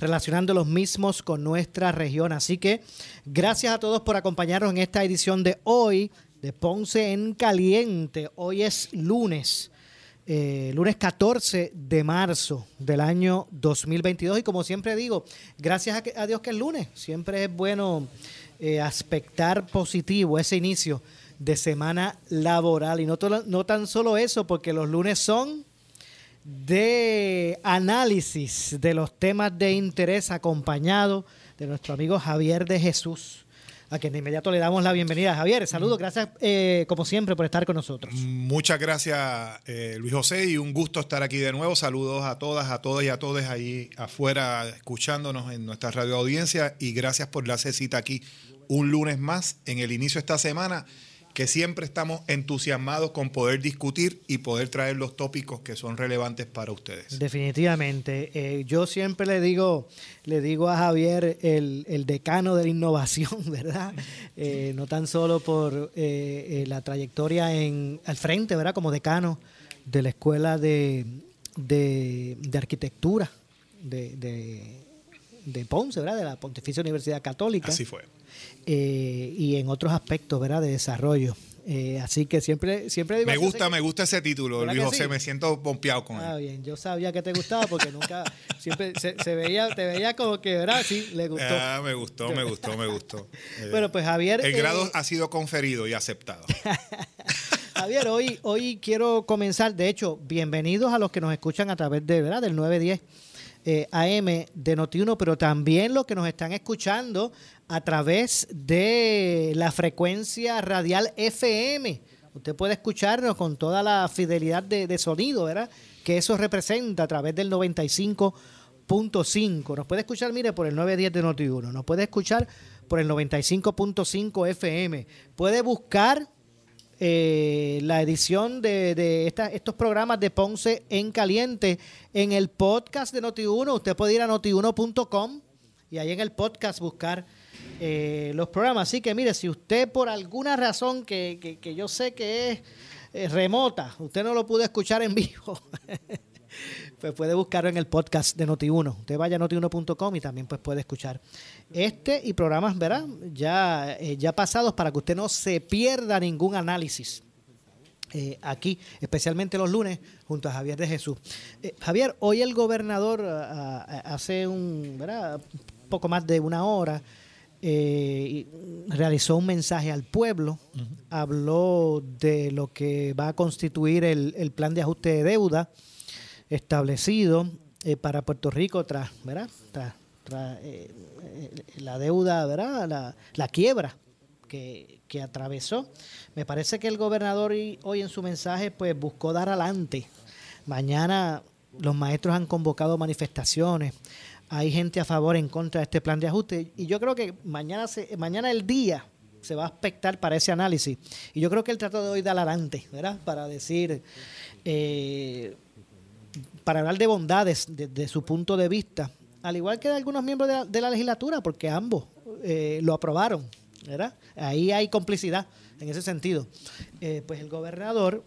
relacionando los mismos con nuestra región. Así que gracias a todos por acompañarnos en esta edición de hoy de Ponce en Caliente. Hoy es lunes. Eh, lunes 14 de marzo del año 2022 y como siempre digo, gracias a, Dios que es lunes, siempre es bueno eh, aspectar positivo ese inicio de semana laboral y no, no tan solo eso, porque los lunes son de análisis de los temas de interés acompañado de nuestro amigo Javier de Jesús, a quien de inmediato le damos la bienvenida. Javier, saludos, gracias eh, como siempre por estar con nosotros. Muchas gracias eh, Luis José y un gusto estar aquí de nuevo. Saludos a todas, a todos y a todos ahí afuera escuchándonos en nuestra radio audiencia y gracias por la cita aquí un lunes más en el inicio de esta semana que siempre estamos entusiasmados con poder discutir y poder traer los tópicos que son relevantes para ustedes. Definitivamente. Eh, yo siempre le digo, le digo a Javier el, decano de la innovación, ¿verdad? Eh, no tan solo por eh, la trayectoria en, al frente, ¿verdad? Como decano de la Escuela de, de, Arquitectura de, de Ponce, ¿verdad? De la Pontificia Universidad Católica. Así fue eh, y en otros aspectos ¿verdad? de desarrollo. Eh, así que siempre, siempre Me gusta, me gusta ese título, Luis José, me siento pompeado con ah, él. bien, yo sabía que te gustaba porque nunca, siempre se, veía, te veía como que, ¿verdad? Sí, le gustó. Ah, me gustó, me gustó, me gustó. bueno, pues Javier. El grado eh, ha sido conferido y aceptado. Javier, hoy, hoy quiero comenzar, de hecho, bienvenidos a los que nos escuchan a través de, ¿verdad? Del 910 eh, AM de Notiuno, pero también los que nos están escuchando a través de la frecuencia radial FM. Usted puede escucharnos con toda la fidelidad de, sonido, ¿verdad? Que eso representa a través del 95.5. Nos puede escuchar, mire, por el 910 de Notiuno. Nos puede escuchar por el 95.5 FM. Puede buscar eh, la edición de, estos programas de Ponce en Caliente en el podcast de Noti1. Usted puede ir a notiuno.com y ahí en el podcast buscar eh, los programas. Así que mire, si usted por alguna razón que, yo sé que es remota, usted no lo pudo escuchar en vivo. pues puede buscarlo en el podcast de Noti1. Usted vaya a notiuno.com y también pues puede escuchar este y programas, ¿verdad? Ya, eh, ya pasados para que usted no se pierda ningún análisis. Eh, aquí, especialmente los lunes, junto a Javier de Jesús. Eh, Javier, hoy el gobernador hace un poco más de una hora realizó un mensaje al pueblo, habló de lo que va a constituir el, el plan de ajuste de deuda establecido para Puerto Rico tras, ¿verdad? eh, eh, la deuda, ¿verdad? La, quiebra que, atravesó. Me parece que el gobernador hoy en su mensaje pues buscó dar adelante. Mañana los maestros han convocado manifestaciones. Hay gente a favor en contra de este plan de ajuste. Y yo creo que mañana, se, mañana el día se va a aspectar para ese análisis. Y yo creo que el trato de hoy da adelante, ¿verdad? Para decir, eh, para hablar de bondades desde su punto de vista al igual que de algunos miembros de la, legislatura, porque ambos eh, lo aprobaron, ¿verdad? Ahí hay complicidad en ese sentido. Eh, pues el gobernador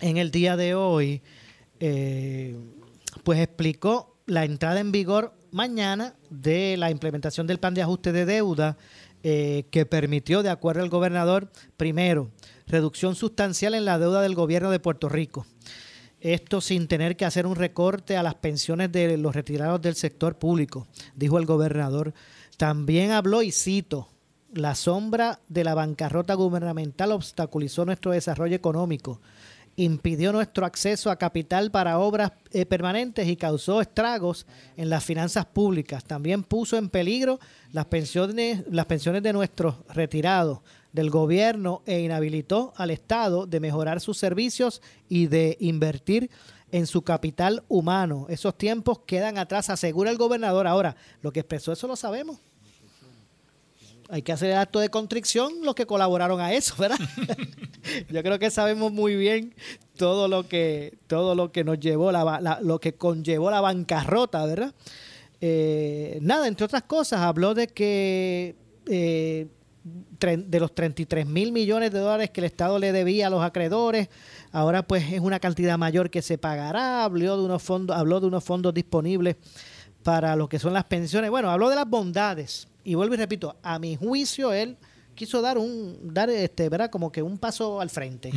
en el día de hoy, eh, pues explicó la entrada en vigor mañana de la implementación del plan de ajuste de deuda que permitió, de acuerdo al gobernador, primero, reducción sustancial en la deuda del gobierno de Puerto Rico esto sin tener que hacer un recorte a las pensiones de los retirados del sector público, dijo el gobernador. También habló, y cito, la sombra de la bancarrota gubernamental obstaculizó nuestro desarrollo económico, impidió nuestro acceso a capital para obras eh, permanentes y causó estragos en las finanzas públicas. También puso en peligro las pensiones, las pensiones de nuestros retirados del gobierno e inhabilitó al Estado de mejorar sus servicios y de invertir en su capital humano. Esos tiempos quedan atrás, asegura el gobernador. Ahora, lo que expresó eso lo sabemos hay que hacer el acto de contrición los que colaboraron a eso, ¿verdad? Yo creo que sabemos muy bien todo lo que todo lo que nos llevó la, lo que conllevó la bancarrota, ¿verdad? Eh, nada, entre otras cosas, habló de que eh, de los 33 mil millones de dólares que el Estado le debía a los acreedores, ahora pues es una cantidad mayor que se pagará, habló de unos fondos, habló de unos fondos disponibles para lo que son las pensiones. Bueno, habló de las bondades y vuelvo y repito, a mi juicio él quiso dar un, dar este, ¿verdad? Como que un paso al frente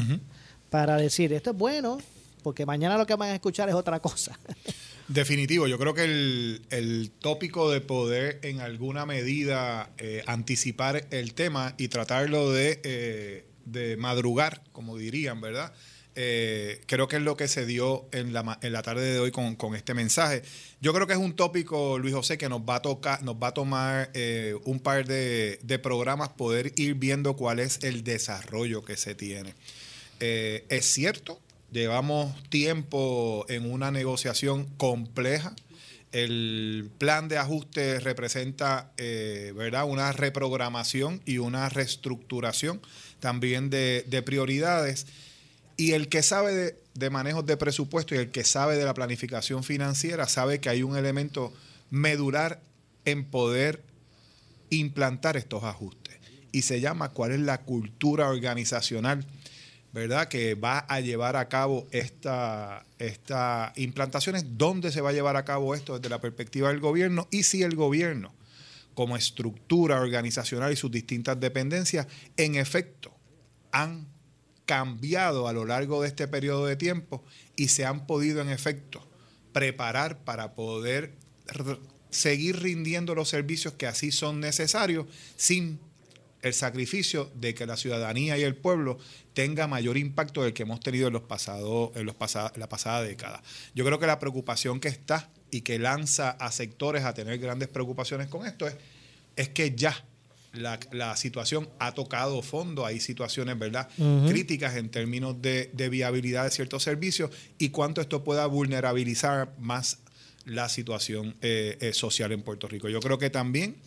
para decir, esto es bueno, porque mañana lo que van a escuchar es otra cosa. Definitivo, yo creo que el, tópico de poder en alguna medida eh, anticipar el tema y tratarlo de, eh, de madrugar, como dirían, ¿verdad? Eh, creo que es lo que se dio en la, en la tarde de hoy con, este mensaje. Yo creo que es un tópico, Luis José, que nos va a tocar, nos va a tomar un par de, programas poder ir viendo cuál es el desarrollo que se tiene. Es cierto, llevamos tiempo en una negociación compleja. El plan de ajuste representa ¿verdad? una reprogramación y una reestructuración también de, de prioridades. Y el que sabe de, de manejos de presupuesto y el que sabe de la planificación financiera sabe que hay un elemento medular en poder implantar estos ajustes. Y se llama cuál es la cultura organizacional, ¿verdad? Que va a llevar a cabo esta, esta implantaciones, dónde se va a llevar a cabo esto desde la perspectiva del gobierno y si el gobierno, como estructura organizacional y sus distintas dependencias, en efecto han cambiado a lo largo de este periodo de tiempo y se han podido en efecto preparar para poder seguir rindiendo los servicios que así son necesarios sin el sacrificio de que la ciudadanía y el pueblo tenga mayor impacto del que hemos tenido en los pasados en los la pasada década. Yo creo que la preocupación que está y que lanza a sectores a tener grandes preocupaciones con esto es, es que ya la, situación ha tocado fondo, hay situaciones ¿verdad? críticas en términos de, viabilidad de ciertos servicios y cuánto esto pueda vulnerabilizar más la situación eh, eh, social en Puerto Rico. Yo creo que también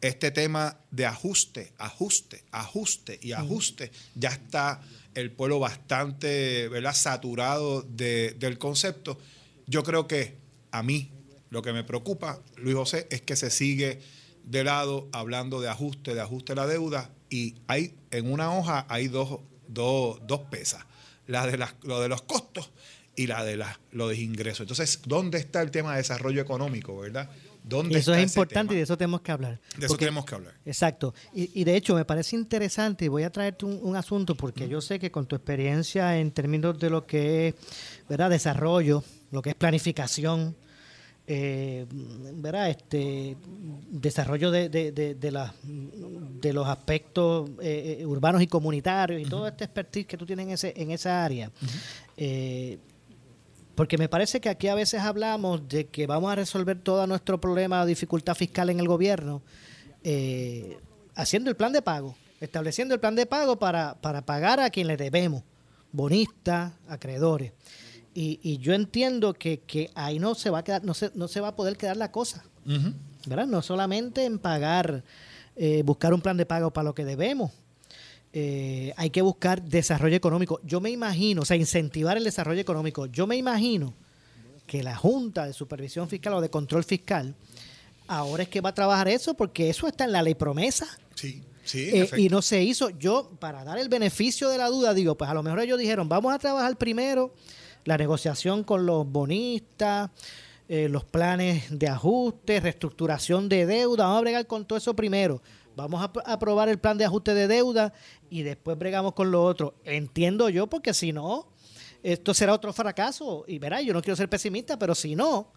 este tema de ajuste, ajuste, ajuste y ajuste, ya está el pueblo bastante ¿verdad? saturado del concepto. Yo creo que a mí lo que me preocupa, Luis José, es que se sigue de lado hablando de ajuste, de ajuste de la deuda, y hay en una hoja hay dos, dos, dos pesas, la de las, lo de los costos y la de la, lo de ingresos. Entonces, ¿dónde está el tema de desarrollo económico, verdad? ¿Dónde eso es importante y de eso tenemos que hablar. De eso tenemos que hablar. Exacto. Y, y, de hecho me parece interesante y voy a traerte un, asunto porque yo sé que con tu experiencia en términos de lo que es ¿verdad? desarrollo, lo que es planificación, eh, ¿verdad? Este desarrollo de, de, de, de, los aspectos eh, eh, urbanos y comunitarios y todo este expertise que tú tienes en, ese, en esa área. Eh, porque me parece que aquí a veces hablamos de que vamos a resolver todo nuestro problema de dificultad fiscal en el gobierno haciendo el plan de pago, estableciendo el plan de pago para, para pagar a quien le debemos, bonistas, acreedores. Y, yo entiendo que, ahí no se va a quedar, no se, no se va a poder quedar la cosa. ¿Verdad? No solamente en pagar, eh, buscar un plan de pago para lo que debemos. Eh, hay que buscar desarrollo económico. Yo me imagino, o sea, incentivar el desarrollo económico. Yo me imagino que la Junta de Supervisión Fiscal o de Control Fiscal ahora es que va a trabajar eso porque eso está en la ley promesa. Sí. Sí, eh, y no se hizo. Yo, para dar el beneficio de la duda, digo, pues a lo mejor ellos dijeron, vamos a trabajar primero la negociación con los bonistas, eh, los planes de ajuste, reestructuración de deuda. Vamos a bregar con todo eso primero. Vamos a aprobar el plan de ajuste de deuda y después bregamos con lo otro. Entiendo yo, porque si no, esto será otro fracaso. Y verá, yo no quiero ser pesimista, pero si no,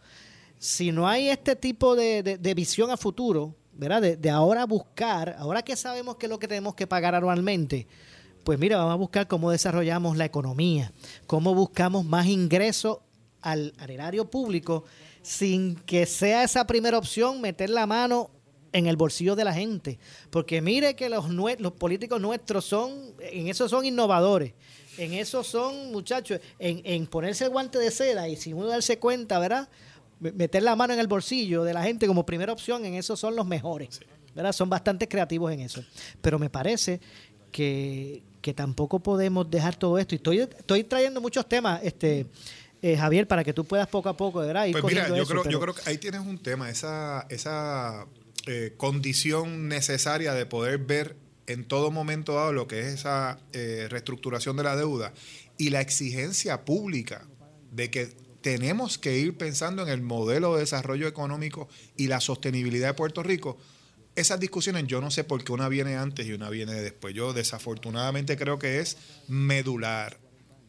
si no hay este tipo de, visión a futuro, ¿verdad? De, de ahora buscar, ahora que sabemos qué es lo que tenemos que pagar anualmente, pues mira, vamos a buscar cómo desarrollamos la economía, cómo buscamos más ingresos al, al erario público sin que sea esa primera opción meter la mano en el bolsillo de la gente. Porque mire que los, políticos nuestros son, en eso son innovadores. En eso son, muchachos, en, en ponerse el guante de seda y sin uno darse cuenta, ¿verdad? Me- Meter la mano en el bolsillo de la gente como primera opción, en eso son los mejores. ¿verdad? Son bastante creativos en eso. Pero me parece que, que tampoco podemos dejar todo esto. Y estoy, estoy trayendo muchos temas, este eh, Javier, para que tú puedas poco a poco, ¿verdad? Ir Pues mira, yo eso, creo, pero- yo creo que ahí tienes un tema, esa, esa eh, condición necesaria de poder ver en todo momento dado lo que es esa eh, reestructuración de la deuda y la exigencia pública de que tenemos que ir pensando en el modelo de desarrollo económico y la sostenibilidad de Puerto Rico. Esas discusiones yo no sé por qué una viene antes y una viene después. Yo desafortunadamente creo que es medular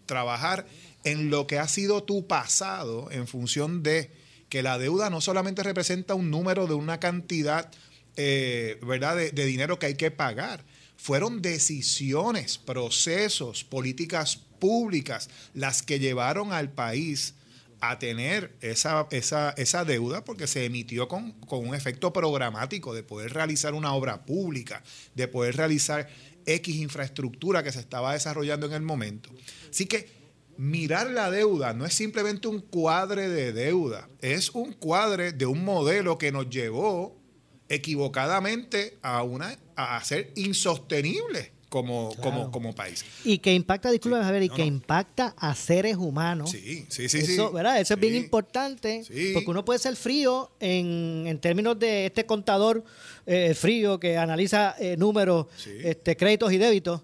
trabajar en lo que ha sido tu pasado en función de que la deuda no solamente representa un número de una cantidad, eh, ¿verdad?, de, de dinero que hay que pagar. Fueron decisiones, procesos, políticas públicas las que llevaron al país a tener esa, esa, esa deuda porque se emitió con, con un efecto programático de poder realizar una obra pública, de poder realizar X infraestructura que se estaba desarrollando en el momento. Así que mirar la deuda no es simplemente un cuadre de deuda, es un cuadre de un modelo que nos llevó equivocadamente a, una, a ser insostenible como, como, como país. Y que impacta, disculpe, Javier, y No, que no. impacta a seres humanos. Sí, sí, sí. eso, sí. ¿verdad? Eso es bien Sí. importante, Sí. porque uno puede ser frío en, en términos de este contador eh, frío que analiza eh, números, Sí. este, créditos y débitos.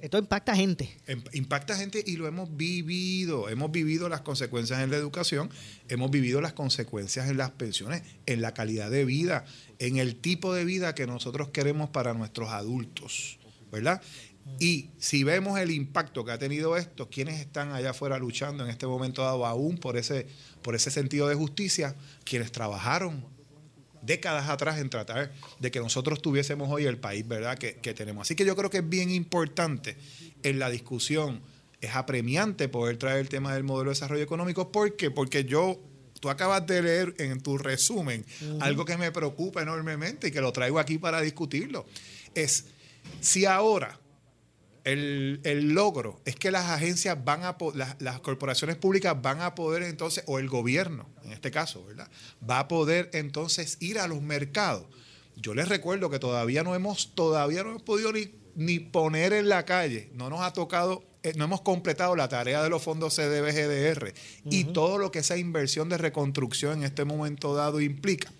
Esto impacta a gente. Em- Impacta a gente y lo hemos vivido. Hemos vivido las consecuencias en la educación, hemos vivido las consecuencias en las pensiones, en la calidad de vida, en el tipo de vida que nosotros queremos para nuestros adultos, ¿verdad? Y si vemos el impacto que ha tenido esto, quienes están allá afuera luchando en este momento dado aún por ese, por ese sentido de justicia, quienes trabajaron décadas atrás en tratar de que nosotros tuviésemos hoy el país, ¿verdad?, que, que tenemos. Así que yo creo que es bien importante en la discusión, es apremiante poder traer el tema del modelo de desarrollo económico. ¿Por qué? Porque yo, tú acabas de leer en tu resumen algo que me preocupa enormemente y que lo traigo aquí para discutirlo. Es, si ahora el, el logro es que las agencias van a, las, las corporaciones públicas van a poder entonces, o el gobierno, en este caso, ¿verdad? Va a poder entonces ir a los mercados. Yo les recuerdo que todavía no hemos, todavía no hemos podido ni, ni poner en la calle, no nos ha tocado, eh, no hemos completado la tarea de los fondos CDBGDR y todo lo que esa inversión de reconstrucción en este momento dado implica.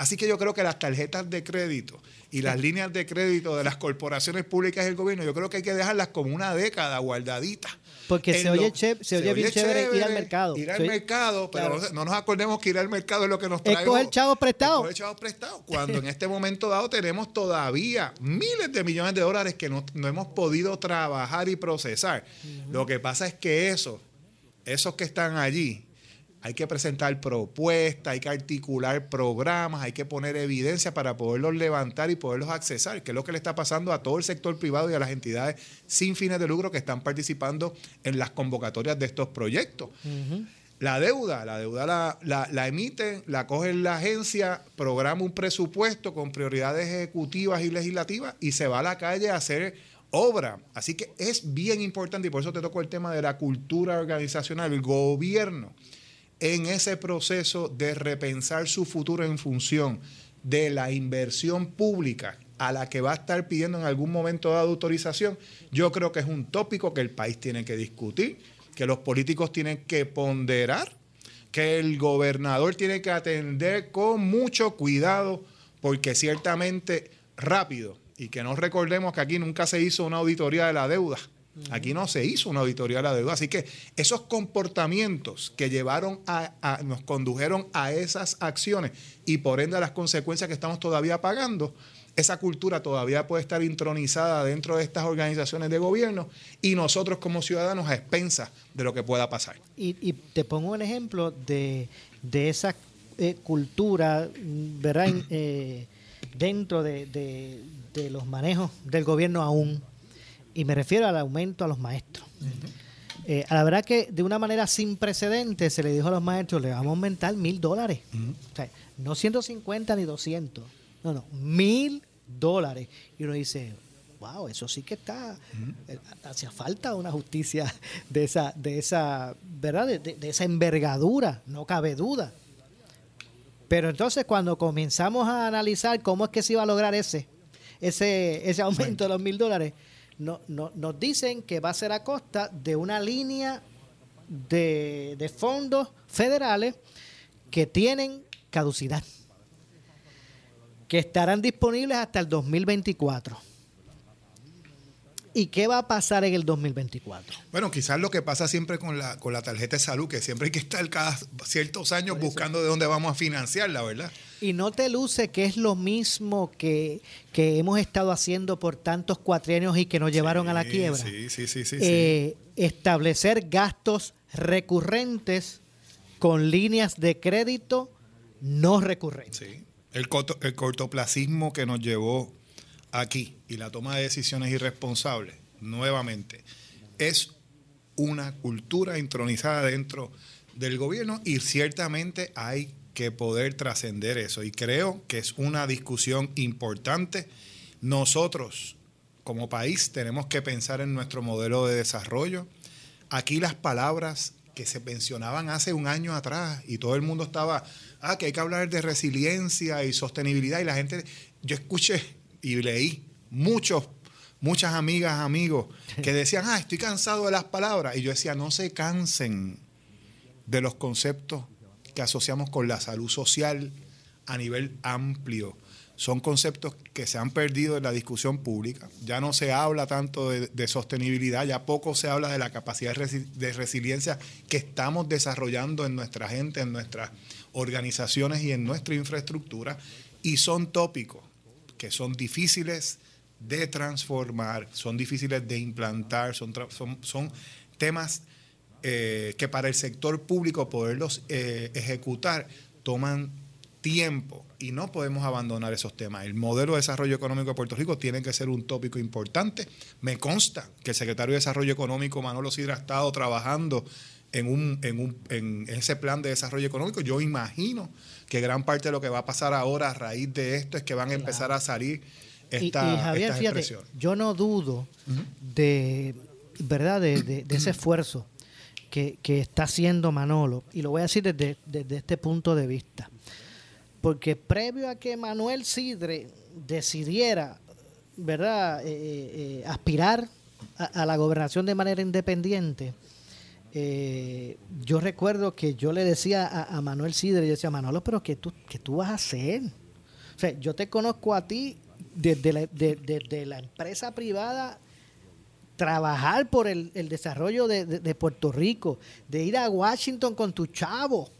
Así que yo creo que las tarjetas de crédito y las líneas de crédito de las corporaciones públicas y el gobierno, yo creo que hay que dejarlas como una década guardaditas. Porque se oye che- se oye bien chévere ir al mercado. Ir al mercado, pero Claro. no, no nos acordemos que ir al mercado es lo que nos Es trae. coger chavos prestados. Es coger chavos prestados. Cuando en este momento dado tenemos todavía miles de millones de dólares que no, no hemos podido trabajar y procesar. Lo que pasa es que eso, esos que están allí, hay que presentar propuestas, hay que articular programas, hay que poner evidencia para poderlos levantar y poderlos accesar, que es lo que le está pasando a todo el sector privado y a las entidades sin fines de lucro que están participando en las convocatorias de estos proyectos. La deuda, la deuda la, la, la emiten, la coge la agencia, programa un presupuesto con prioridades ejecutivas y legislativas y se va a la calle a hacer obra. Así que es bien importante y por eso te toco el tema de la cultura organizacional, el gobierno en ese proceso de repensar su futuro en función de la inversión pública a la que va a estar pidiendo en algún momento dado autorización, yo creo que es un tópico que el país tiene que discutir, que los políticos tienen que ponderar, que el gobernador tiene que atender con mucho cuidado, porque ciertamente rápido, y que no recordemos que aquí nunca se hizo una auditoría de la deuda. Aquí no se hizo una auditoría de la deuda. Así que esos comportamientos que llevaron a, a- nos condujeron a esas acciones y por ende a las consecuencias que estamos todavía pagando, esa cultura todavía puede estar intronizada dentro de estas organizaciones de gobierno y nosotros como ciudadanos a expensas de lo que pueda pasar. Y, y te pongo un ejemplo de, de esa eh, cultura, ¿verdad? Eh, dentro de, de- de los manejos del gobierno aún, y me refiero al aumento a los maestros. Eh, a la verdad que de una manera sin precedentes se le dijo a los maestros, le vamos a aumentar mil dólares. O sea, no 150 ni 200, no, no, mil dólares. Y uno dice, wow, eso sí que está, eh, hacía falta una justicia de esa, de esa, ¿verdad? De, de- de esa envergadura, no cabe duda. Pero entonces cuando comenzamos a analizar cómo es que se iba a lograr ese, ese, ese aumento de los mil dólares, no, no- nos dicen que va a ser a costa de una línea de, de fondos federales que tienen caducidad, que estarán disponibles hasta el 2024. ¿Y qué va a pasar en el 2024? Bueno, quizás lo que pasa siempre con la, con la tarjeta de salud, que siempre hay que estar cada ciertos años buscando de dónde vamos a financiarla, ¿verdad? Y no te luce que es lo mismo que, que hemos estado haciendo por tantos cuatrienios y que nos llevaron a la quiebra. Sí, sí, sí, sí. sí. Eh, establecer gastos recurrentes con líneas de crédito no recurrentes. Sí. El, corto- el cortoplacismo que nos llevó aquí y la toma de decisiones irresponsables, nuevamente, es una cultura intronizada dentro del gobierno y ciertamente hay que poder trascender eso. Y creo que es una discusión importante. Nosotros, como país, tenemos que pensar en nuestro modelo de desarrollo. Aquí las palabras que se mencionaban hace un año atrás y todo el mundo estaba, ah, que hay que hablar de resiliencia y sostenibilidad y la gente, yo escuché y leí muchos, muchas amigas, amigos que decían, ah, estoy cansado de las palabras y yo decía, no se cansen de los conceptos que asociamos con la salud social a nivel amplio. Son conceptos que se han perdido en la discusión pública. Ya no se habla tanto de, sostenibilidad, ya poco se habla de la capacidad de, resi- de resiliencia que estamos desarrollando en nuestra gente, en nuestras organizaciones y en nuestra infraestructura. Y son tópicos que son difíciles de transformar, son difíciles de implantar, son, son temas eh, que para el sector público poderlos eh, ejecutar toman tiempo y no podemos abandonar esos temas. El modelo de desarrollo económico de Puerto Rico tiene que ser un tópico importante. Me consta que el secretario de Desarrollo Económico, Manolo Sidra, ha estado trabajando en, un, en, un, en ese plan de desarrollo económico. Yo imagino que gran parte de lo que va a pasar ahora a raíz de esto es que van a empezar a salir Y- esta, y, Javier, estas fíjate, yo no dudo de, ¿verdad? De, de- de ese esfuerzo que, que está haciendo Manolo, y lo voy a decir desde, desde este punto de vista. Porque previo a que Manuel Sidre decidiera, ¿verdad?, Eh, eh, aspirar a, la gobernación de manera independiente, eh, yo recuerdo que yo le decía a, Manuel Sidre, yo decía, Manolo, pero ¿qué tú, qué tú vas a hacer? O sea, yo te conozco a ti desde de- desde la empresa privada, trabajar por el, el desarrollo de, de- de Puerto Rico, de ir a Washington con tu chavo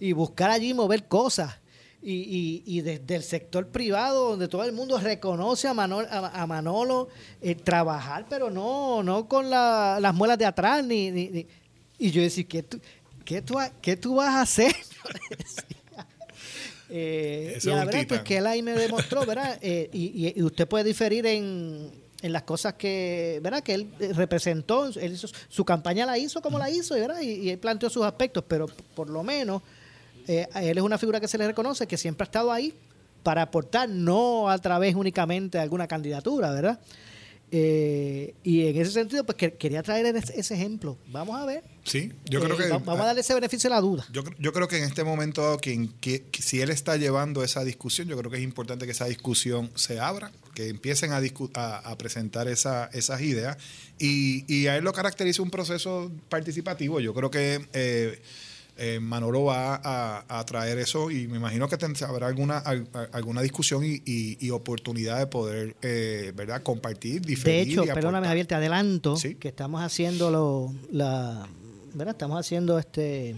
y buscar allí mover cosas. Y, y- y desde el sector privado, donde todo el mundo reconoce a Manolo, a, a Manolo eh, trabajar, pero no, no con la- las muelas de atrás. Ni, ni- ni- Y yo decía, ¿qué tú, qué, tú, qué tú vas a hacer? Eh, y la verdad, pues que él ahí me demostró, ¿verdad? Eh, y, y- y usted puede diferir en, en las cosas que, ¿verdad? Que él eh, representó, él hizo, su campaña la hizo como la hizo, ¿verdad? Y, y él planteó sus aspectos, pero por lo menos eh, a él es una figura que se le reconoce, que siempre ha estado ahí para aportar, no a través únicamente de alguna candidatura, ¿verdad? Eh, y en ese sentido, pues que- quería traer ese, ese ejemplo. Vamos a ver. Sí, yo creo Eh, que... va- Vamos a darle ese beneficio de la duda. Yo, yo creo que en este momento, quien, que si él está llevando esa discusión, yo creo que es importante que esa discusión se abra, que empiecen a, a, a presentar esa, esas ideas. Y, y a él lo caracteriza un proceso participativo. Yo creo que eh, eh, Manolo va a, a traer eso y me imagino que habrá alguna, alguna discusión y, y- y oportunidad de poder eh, ¿verdad? compartir, diferir. De hecho, perdóname. Javier, te adelanto Sí. que estamos haciendo lo, la, ¿verdad? Estamos haciendo este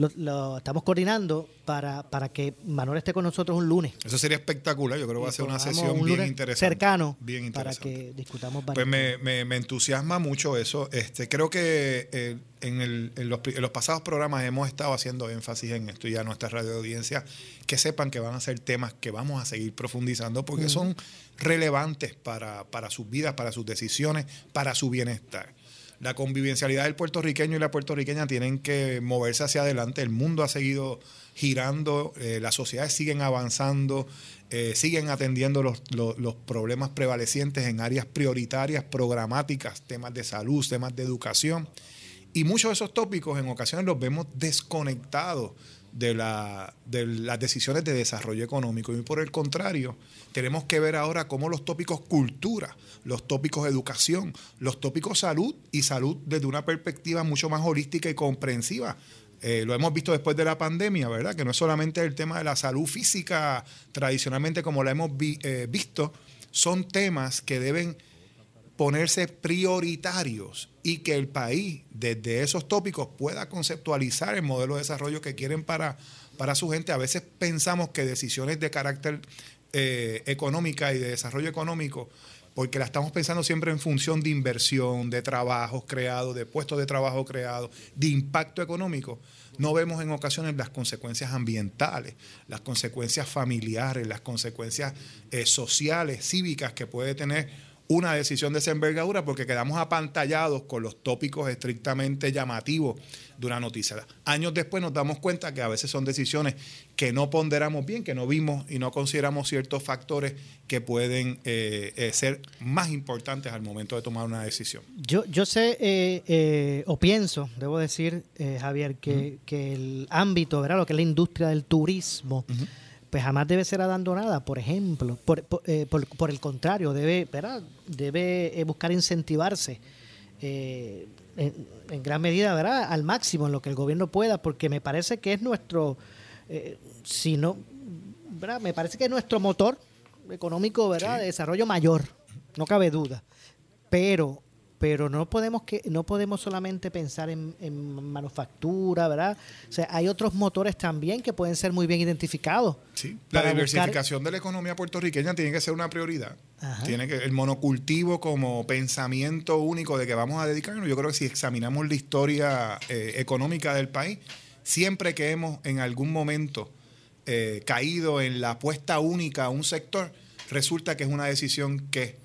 lo, lo estamos coordinando para, para que Manuel esté con nosotros un lunes. Eso sería espectacular. Yo creo que va a ser una sesión un bien interesante. Cercano Bien para interesante. que discutamos Pues varios me, me- me entusiasma mucho eso. Este, creo que eh, en, el- en los, pri- en los pasados programas hemos estado haciendo énfasis en esto y a nuestra radio audiencia que sepan que van a ser temas que vamos a seguir profundizando porque son relevantes para, para sus vidas, para sus decisiones, para su bienestar. La convivencialidad del puertorriqueño y la puertorriqueña tienen que moverse hacia adelante. El mundo ha seguido girando, eh, las sociedades siguen avanzando, eh, siguen atendiendo los, los- los problemas prevalecientes en áreas prioritarias, programáticas, temas de salud, temas de educación. Y muchos de esos tópicos en ocasiones los vemos desconectados de, la- de las decisiones de desarrollo económico. Y por el contrario, tenemos que ver ahora cómo los tópicos cultura, los tópicos educación, los tópicos salud y salud desde una perspectiva mucho más holística y comprensiva. Eh, lo hemos visto después de la pandemia, ¿verdad? Que no es solamente el tema de la salud física tradicionalmente como la hemos vi- eh, visto, son temas que deben ponerse prioritarios y que el país desde esos tópicos pueda conceptualizar el modelo de desarrollo que quieren para, para su gente. A veces pensamos que decisiones de carácter eh, económica y de desarrollo económico, porque la estamos pensando siempre en función de inversión, de trabajos creados, de puestos de trabajo creados, de impacto económico, no vemos en ocasiones las consecuencias ambientales, las consecuencias familiares, las consecuencias eh, sociales, cívicas que puede tener una decisión de esa envergadura porque quedamos apantallados con los tópicos estrictamente llamativos de una noticia. Años después nos damos cuenta que a veces son decisiones que no ponderamos bien, que no vimos y no consideramos ciertos factores que pueden eh, eh, ser más importantes al momento de tomar una decisión. Yo, yo sé eh, o pienso, debo decir, Javier, que, que el ámbito, ¿verdad? lo que es la industria del turismo, pues jamás debe ser abandonada, por ejemplo. Por, por, eh, por- por el contrario, debe, ¿verdad? debe eh, buscar incentivarse eh, en, en gran medida, ¿verdad? al máximo en lo que el gobierno pueda, porque me parece que es nuestro, eh, si no, ¿verdad? me parece que es nuestro motor económico, ¿verdad? De desarrollo mayor, no cabe duda. Pero, pero no podemos que, no podemos solamente pensar en, en manufactura, ¿verdad? O sea, hay otros motores también que pueden ser muy bien identificados. Sí, la buscar- diversificación de la economía puertorriqueña tiene que ser una prioridad. Ajá. Tiene que el monocultivo como pensamiento único de que vamos a dedicarnos. Yo creo que si examinamos la historia eh, económica del país, siempre que hemos en algún momento eh, caído en la apuesta única a un sector, resulta que es una decisión que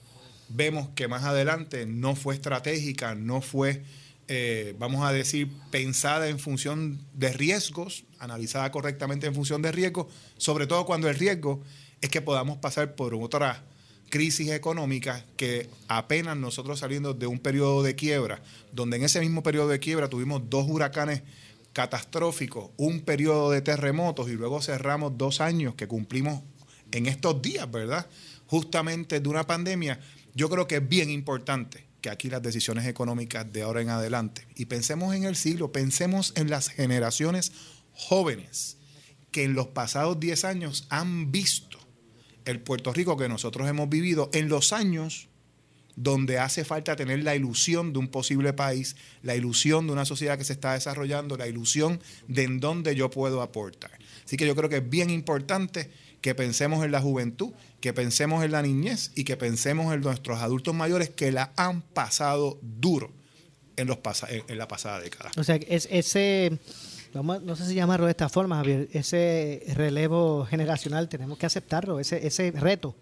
vemos que más adelante no fue estratégica, no fue, eh, vamos a decir, pensada en función de riesgos, analizada correctamente en función de riesgos, sobre todo cuando el riesgo es que podamos pasar por otra crisis económica que apenas nosotros saliendo de un periodo de quiebra, donde en ese mismo periodo de quiebra tuvimos dos huracanes catastróficos, un periodo de terremotos y luego cerramos dos años que cumplimos en estos días, ¿verdad? Justamente de una pandemia, yo creo que es bien importante que aquí las decisiones económicas de ahora en adelante, y pensemos en el siglo, pensemos en las generaciones jóvenes que en los pasados 10 años han visto el Puerto Rico que nosotros hemos vivido en los años donde hace falta tener la ilusión de un posible país, la ilusión de una sociedad que se está desarrollando, la ilusión de en dónde yo puedo aportar. Así que yo creo que es bien importante que pensemos en la juventud, que pensemos en la niñez y que pensemos en nuestros adultos mayores que la han pasado duro en, los pasa- en, la pasada década. O sea, es, ese, vamos, no sé si llamarlo de esta forma, Javier, ese relevo generacional tenemos que aceptarlo, ese, ese reto.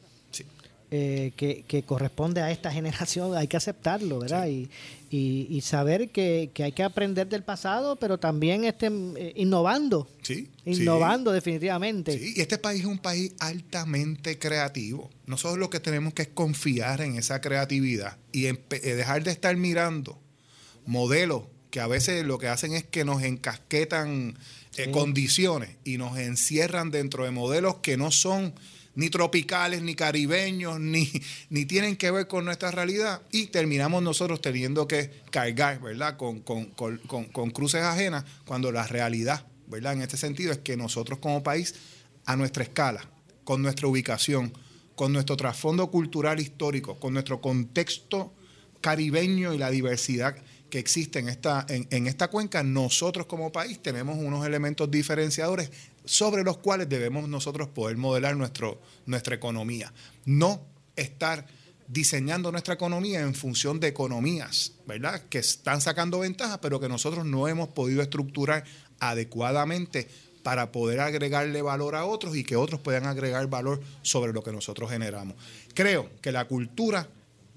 Eh, que, que corresponde a esta generación, hay que aceptarlo, ¿verdad? Y, y, y saber que, que hay que aprender del pasado, pero también este, eh, innovando, Sí, innovando definitivamente. Sí, y este país es un país altamente creativo. Nosotros lo que tenemos que es confiar en esa creatividad y eh, dejar de estar mirando modelos que a veces lo que hacen es que nos encasquetan eh, Sí. condiciones y nos encierran dentro de modelos que no son ni tropicales, ni caribeños, ni, ni tienen que ver con nuestra realidad y terminamos nosotros teniendo que cargar, ¿verdad? Con, con- con- con- cruces ajenas cuando la realidad, ¿verdad? En este sentido es que nosotros como país, a nuestra escala, con nuestra ubicación, con nuestro trasfondo cultural histórico, con nuestro contexto caribeño y la diversidad que existe en esta, en, en esta cuenca, nosotros como país tenemos unos elementos diferenciadores sobre los cuales debemos nosotros poder modelar nuestro, nuestra economía. No estar diseñando nuestra economía en función de economías, ¿verdad? Que están sacando ventaja, pero que nosotros no hemos podido estructurar adecuadamente para poder agregarle valor a otros y que otros puedan agregar valor sobre lo que nosotros generamos. Creo que la cultura,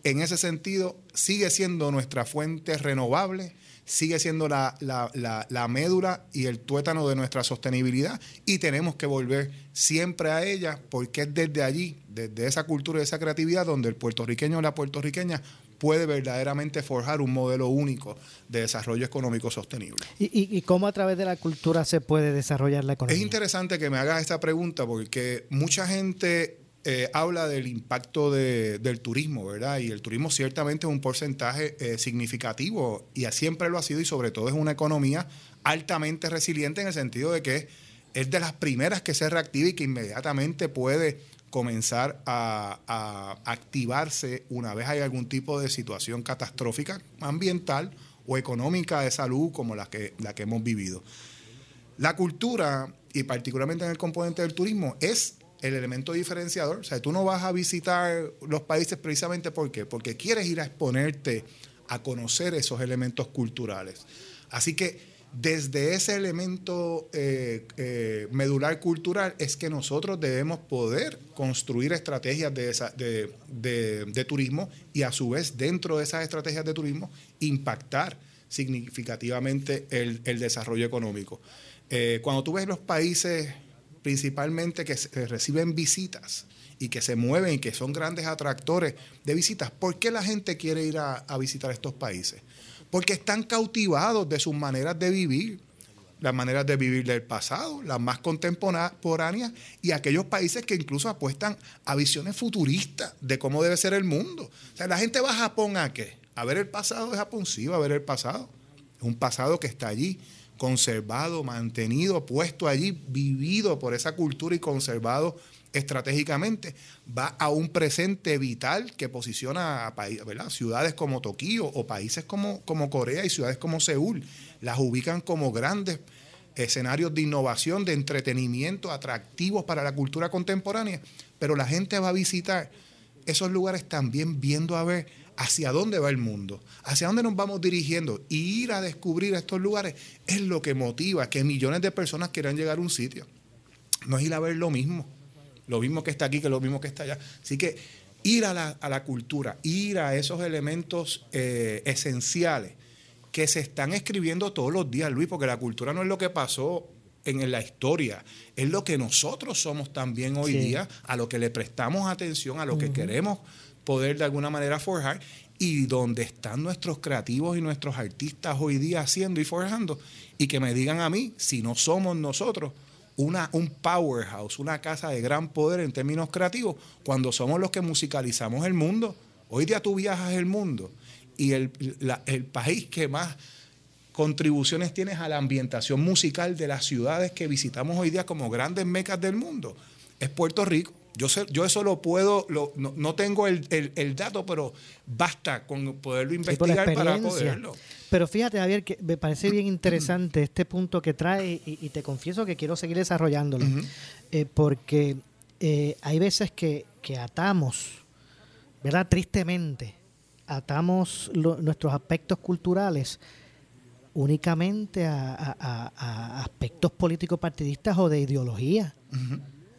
en ese sentido, sigue siendo nuestra fuente renovable, sigue siendo la, la, médula y el tuétano de nuestra sostenibilidad y tenemos que volver siempre a ella porque es desde allí, desde esa cultura y esa creatividad, donde el puertorriqueño o la puertorriqueña puede verdaderamente forjar un modelo único de desarrollo económico sostenible. ¿Y, cómo a través de la cultura se puede desarrollar la economía? Es interesante que me hagas esta pregunta porque mucha gente eh, habla del impacto del turismo, ¿verdad? Y el turismo ciertamente es un porcentaje eh, significativo y siempre lo ha sido y sobre todo es una economía altamente resiliente en el sentido de que es de las primeras que se reactiva y que inmediatamente puede comenzar a, activarse una vez hay algún tipo de situación catastrófica ambiental o económica de salud como la que, la que hemos vivido. La cultura, y particularmente en el componente del turismo, es el elemento diferenciador. O sea, tú no vas a visitar los países precisamente ¿por porque quieres ir a exponerte a conocer esos elementos culturales. Así que desde ese elemento eh, eh, medular cultural es que nosotros debemos poder construir estrategias de, turismo y a su vez dentro de esas estrategias de turismo impactar significativamente el, desarrollo económico. Eh, cuando tú ves los países principalmente que, reciben visitas y que se mueven y que son grandes atractores de visitas, ¿por qué la gente quiere ir a visitar estos países? porque están cautivados de sus maneras de vivir, las maneras de vivir del pasado, las más contemporáneas, y aquellos países que incluso apuestan a visiones futuristas de cómo debe ser el mundo. O sea, la gente va a Japón a qué? A ver el pasado de Japón, sí, va a ver el pasado. Un pasado que está allí, conservado, mantenido, puesto allí, vivido por esa cultura y conservado estratégicamente, va a un presente vital que posiciona a ciudades como Tokio o países como, como Corea y ciudades como Seúl. Las ubican como grandes escenarios de innovación, de entretenimiento, atractivos para la cultura contemporánea, pero la gente va a visitar esos lugares también viendo a ver hacia dónde va el mundo, hacia dónde nos vamos dirigiendo. Y ir a descubrir estos lugares es lo que motiva que millones de personas quieran llegar a un sitio. No es ir a ver lo mismo lo mismo que está aquí que lo mismo que está allá. Así que ir a la, cultura, ir a esos elementos eh, esenciales que se están escribiendo todos los días, Luis, porque la cultura no es lo que pasó en la historia, es lo que nosotros somos también hoy día, a lo que le prestamos atención, a lo que queremos poder de alguna manera forjar y donde están nuestros creativos y nuestros artistas hoy día haciendo y forjando y que me digan a mí si no somos nosotros una, un powerhouse, una casa de gran poder en términos creativos, cuando somos los que musicalizamos el mundo. Hoy día tú viajas el mundo y el, el país que más contribuciones tienes a la ambientación musical de las ciudades que visitamos hoy día como grandes mecas del mundo es Puerto Rico. Yo, sé, yo eso lo puedo, no, tengo el, dato, pero basta con poderlo investigar para poderlo. Pero fíjate, Javier, que me parece bien interesante este punto que trae y, te confieso que quiero seguir desarrollándolo, eh, porque eh, hay veces que, atamos, ¿verdad? Tristemente, atamos nuestros aspectos culturales únicamente a, aspectos políticos partidistas o de ideología.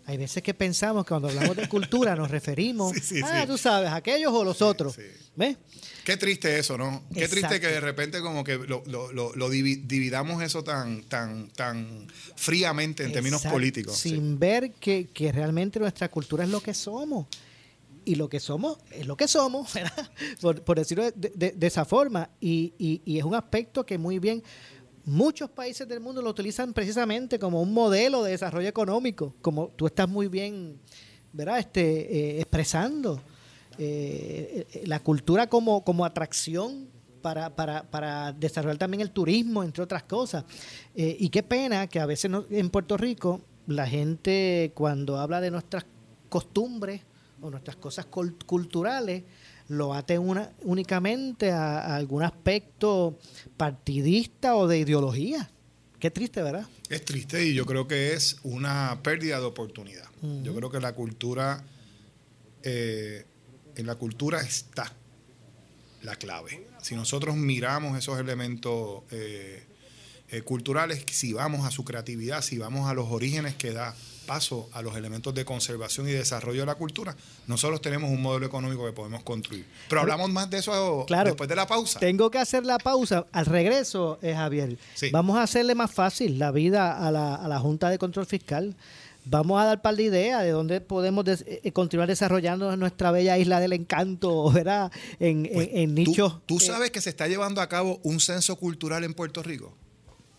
Hay veces que pensamos que cuando hablamos de cultura nos referimos, a, ah, tú sabes, aquellos o los otros. ¿Ves? Qué triste eso, ¿no? Qué triste que de repente como que lo, dividamos eso tan, tan, tan fríamente en términos políticos. Sin ver que, realmente nuestra cultura es lo que somos. Y lo que somos es lo que somos, ¿verdad? Por, decirlo de, esa forma. Y, y es un aspecto que muy bien muchos países del mundo lo utilizan precisamente como un modelo de desarrollo económico, como tú estás muy bien, ¿verdad? Este, eh, expresando eh, eh, la cultura como, como atracción para, para, para, desarrollar también el turismo, entre otras cosas. y qué pena que a veces en Puerto Rico la gente cuando habla de nuestras costumbres o nuestras cosas culturales, lo ate una, únicamente a, algún aspecto partidista o de ideología. Qué triste, ¿verdad? Es triste y yo creo que es una pérdida de oportunidad. Yo creo que la cultura, eh, en la cultura está la clave. Si nosotros miramos esos elementos eh, eh, culturales, si vamos a su creatividad, si vamos a los orígenes que da paso a los elementos de conservación y desarrollo de la cultura, nosotros tenemos un modelo económico que podemos construir. Pero hablamos más de eso después de la pausa. Tengo que hacer la pausa. Al regreso, eh, Javier, vamos a hacerle más fácil la vida a la, a la Junta de Control Fiscal vamos a dar par de ideas de dónde podemos eh, continuar desarrollando nuestra bella isla del encanto, ¿verdad? En, pues nichos. ¿Tú, sabes que se está llevando a cabo un censo cultural en Puerto Rico?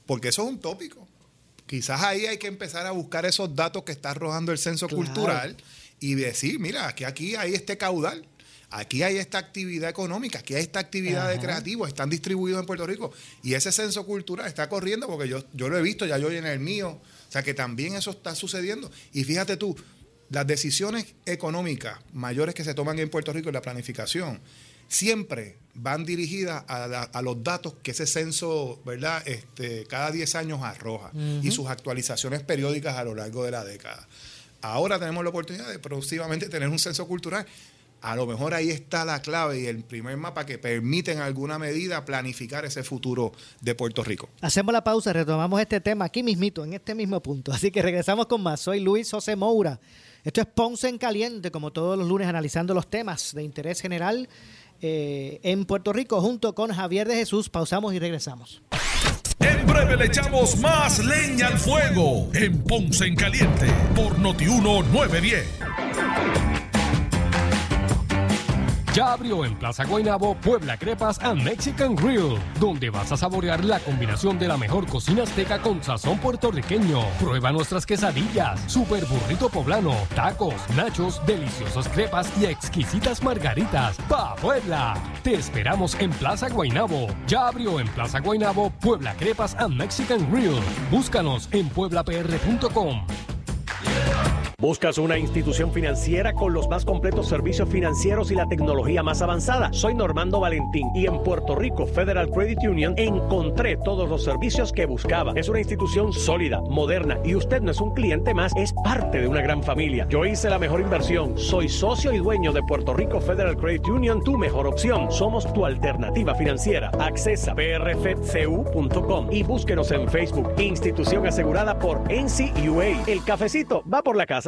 Porque eso es un tópico. Quizás ahí hay que empezar a buscar esos datos que está arrojando el censo cultural y decir, mira, que aquí hay este caudal. Aquí hay esta actividad económica, aquí hay esta actividad de creativo, están distribuidos en Puerto Rico. Y ese censo cultural está corriendo porque yo, yo lo he visto, ya yo en el mío, o sea que también eso está sucediendo. Y fíjate tú, las decisiones económicas mayores que se toman en Puerto Rico en la planificación siempre van dirigidas a, los datos que ese censo, ¿verdad? Este, cada 10 años arroja y sus actualizaciones periódicas a lo largo de la década. Ahora tenemos la oportunidad de próximamente tener un censo cultural a lo mejor ahí está la clave y el primer mapa que permite en alguna medida planificar ese futuro de Puerto Rico. Hacemos la pausa, retomamos este tema aquí mismito, en este mismo punto. Así que regresamos con más. Soy Luis José Moura. Esto es Ponce en Caliente, como todos los lunes, analizando los temas de interés general eh, en Puerto Rico, junto con Javier de Jesús. Pausamos y regresamos. En breve le echamos más leña al fuego en Ponce en Caliente por Notiuno 910. Ya abrió en Plaza Guaynabo Puebla Crepas and Mexican Grill, donde vas a saborear la combinación de la mejor cocina azteca con sazón puertorriqueño. Prueba nuestras quesadillas, super burrito poblano, tacos, nachos, deliciosas crepas y exquisitas margaritas. ¡Pa Puebla! Te esperamos en Plaza Guaynabo. Ya abrió en Plaza Guaynabo Puebla Crepas and Mexican Grill. Búscanos en pueblapr.com. ¿Buscas una institución financiera con los más completos servicios financieros y la tecnología más avanzada? Soy Normando Valentín y en Puerto Rico Federal Credit Union encontré todos los servicios que buscaba. Es una institución sólida, moderna y usted no es un cliente más, es parte de una gran familia. Yo hice la mejor inversión. Soy socio y dueño de Puerto Rico Federal Credit Union, tu mejor opción. Somos tu alternativa financiera. Accesa prfcu.com y búsquenos en Facebook. Institución asegurada por NCUA. El cafecito va por la casa.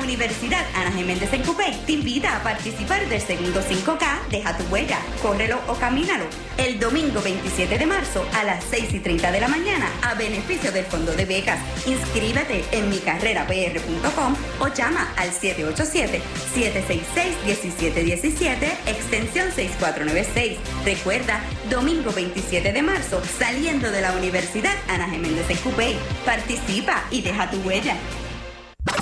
Universidad Ana Jiménez en Cupey te invita a participar del segundo 5K Deja tu huella, córrelo o camínalo. El domingo 27 de marzo a las 6 y 30 de la mañana a beneficio del Fondo de Becas. Inscríbete en micarrerapr.com o llama al 787-766-1717, extensión 6496. Recuerda, domingo 27 de marzo, saliendo de la Universidad Ana Jiménez en Cupey. Participa y deja tu huella.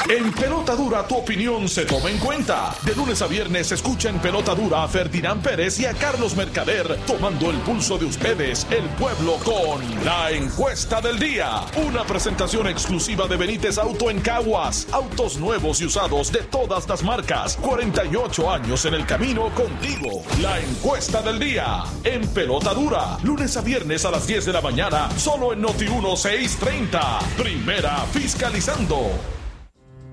En Pelota Dura tu opinión se toma en cuenta. De lunes a viernes escucha en Pelota Dura a Ferdinand Pérez y a Carlos Mercader tomando el pulso de ustedes, el pueblo, con la encuesta del día. Una presentación exclusiva de Benítez Auto en Caguas. Autos nuevos y usados de todas las marcas. 48 años en el camino contigo. La encuesta del día en Pelota Dura. Lunes a viernes a las 10 de la mañana, solo en Noti 1630. Primera fiscalizando.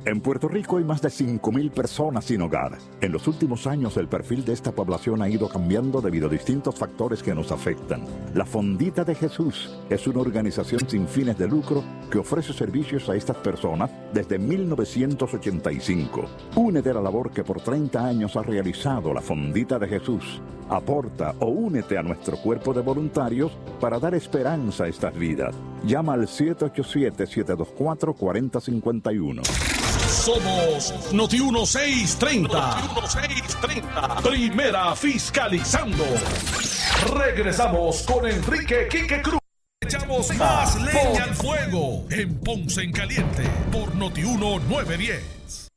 En Puerto Rico hay más de 5.000 personas sin hogar. En los últimos años el perfil de esta población ha ido cambiando debido a distintos factores que nos afectan. La Fondita de Jesús es una organización sin fines de lucro que ofrece servicios a estas personas desde 1985. Únete a la labor que por 30 años ha realizado la Fondita de Jesús. Aporta o únete a nuestro cuerpo de voluntarios para dar esperanza a estas vidas. Llama al 787-724-4051. Somos Noti 1630. Noti 1630. Primera fiscalizando. Regresamos con Enrique Quique Cruz. Echamos más leña al fuego en Ponce en Caliente por Noti 1910.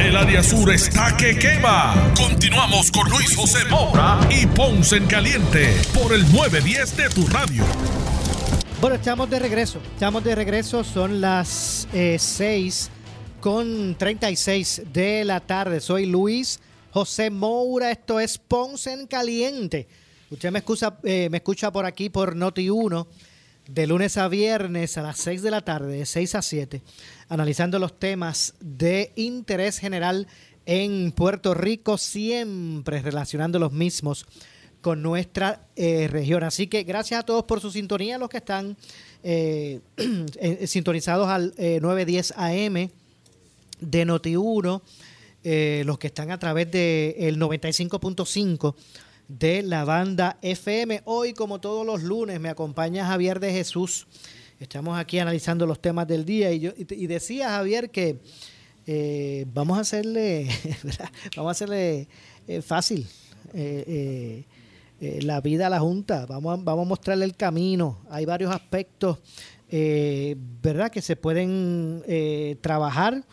El área sur está que quema. Continuamos con Luis José Moura y Ponce en Caliente por el 910 de tu radio. Bueno, estamos de regreso. Estamos de regreso. Son las 6 con 36 de la tarde. Soy Luis José Moura. Esto es Ponce en Caliente. Usted me escucha, eh, me escucha por aquí por Noti 1 de lunes a viernes a las 6 de la tarde, de 6 a 7, analizando los temas de interés general en Puerto Rico, siempre relacionando los mismos con nuestra eh, región. Así que gracias a todos por su sintonía, los que están eh, sintonizados al eh, 910 AM de Noti1, eh, los que están a través del 95.5 de la banda FM. Hoy, como todos los lunes, me acompaña Javier de Jesús. Estamos aquí analizando los temas del día y, yo, y, decía Javier que eh, vamos a hacerle, vamos a hacerle eh, fácil eh, la vida a la Junta. Vamos a, vamos a mostrarle el camino. Hay varios aspectos, ¿verdad?, que se pueden trabajar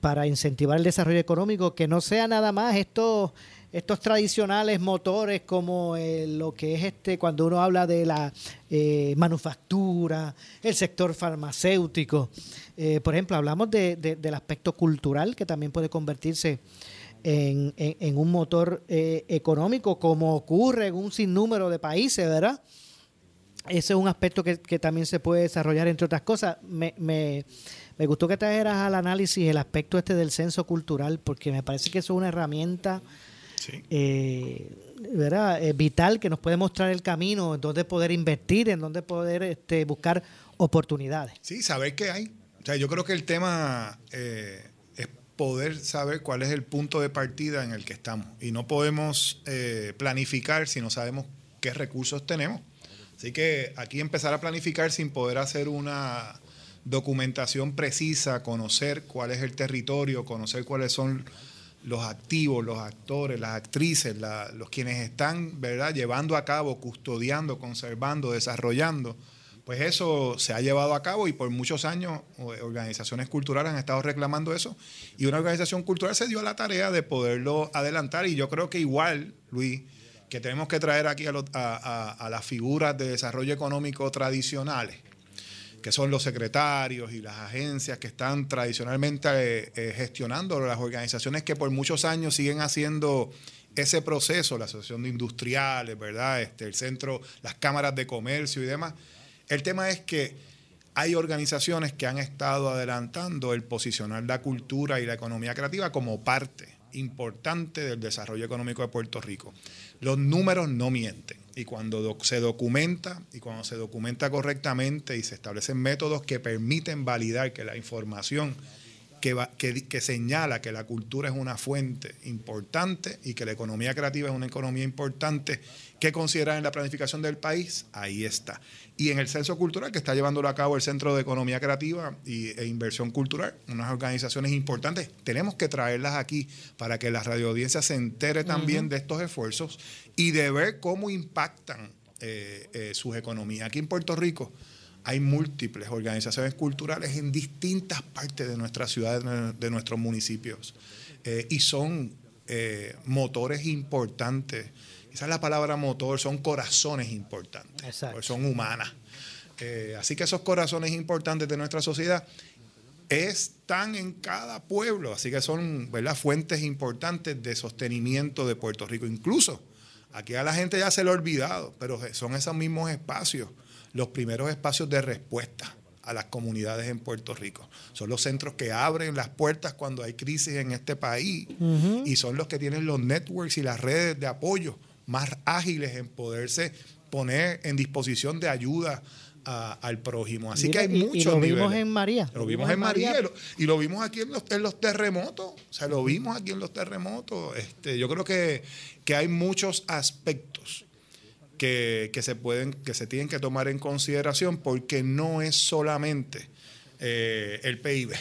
para incentivar el desarrollo económico, que no sea nada más esto estos tradicionales motores como eh, lo que es este cuando uno habla de la eh, manufactura, el sector farmacéutico. Eh, por ejemplo, hablamos de, de, del aspecto cultural que también puede convertirse en, un motor económico como ocurre en un sinnúmero de países, ¿verdad? Ese es un aspecto que, que también se puede desarrollar, entre otras cosas. Me, me, me gustó que trajeras al análisis el aspecto este del censo cultural, porque me parece que eso es una herramienta Sí. Eh, ¿verdad? Eh, vital que nos puede mostrar el camino en donde poder invertir, en donde poder este, buscar oportunidades. Sí, saber qué hay. O sea, yo creo que el tema eh, es poder saber cuál es el punto de partida en el que estamos. Y no podemos eh, planificar si no sabemos qué recursos tenemos. Así que aquí empezar a planificar sin poder hacer una documentación precisa, conocer cuál es el territorio, conocer cuáles son los activos, los actores, las actrices, los quienes están ¿verdad? llevando a cabo, custodiando, conservando, desarrollando, pues eso se ha llevado a cabo y por muchos años organizaciones culturales han estado reclamando eso y una organización cultural se dio a la tarea de poderlo adelantar y yo creo que igual, Luis, que tenemos que traer aquí a, lo, a las figuras de desarrollo económico tradicionales que son los secretarios y las agencias que están tradicionalmente eh, eh, gestionando, las organizaciones que por muchos años siguen haciendo ese proceso, la Asociación de Industriales, ¿verdad? Este, el centro, las cámaras de comercio y demás. El tema es que hay organizaciones que han estado adelantando el posicionar la cultura y la economía creativa como parte importante del desarrollo económico de Puerto Rico. Los números no mienten y cuando se documenta y cuando se documenta correctamente y se establecen métodos que permiten validar que la información que, va, que, que, señala que la cultura es una fuente importante y que la economía creativa es una economía importante que considerar en la planificación del país, ahí está. Y en el censo cultural que está llevándolo a cabo el Centro de Economía Creativa y, e Inversión Cultural, unas organizaciones importantes, tenemos que traerlas aquí para que la radioaudiencia se entere también uh -huh. de estos esfuerzos y de ver cómo impactan eh, eh, sus economías. Aquí en Puerto Rico, hay múltiples organizaciones culturales en distintas partes de nuestra ciudad, de nuestros municipios, eh, y son eh, motores importantes. Esa es la palabra motor, son corazones importantes, son humanas. Eh, así que esos corazones importantes de nuestra sociedad están en cada pueblo, así que son ¿verdad? fuentes importantes de sostenimiento de Puerto Rico. Incluso aquí a la gente ya se le ha olvidado, pero son esos mismos espacios los primeros espacios de respuesta a las comunidades en Puerto Rico. Son los centros que abren las puertas cuando hay crisis en este país y son los que tienen los networks y las redes de apoyo más ágiles en poderse poner en disposición de ayuda a- al prójimo. Así Mira, que hay y- y muchos lo vimos niveles. en María. Lo vimos en María y lo, y lo vimos aquí en los, en los terremotos. O sea, lo vimos aquí en los terremotos. Este, yo creo que, que hay muchos aspectos que, que se pueden, que se tienen que tomar en consideración porque no es solamente eh, el PIB.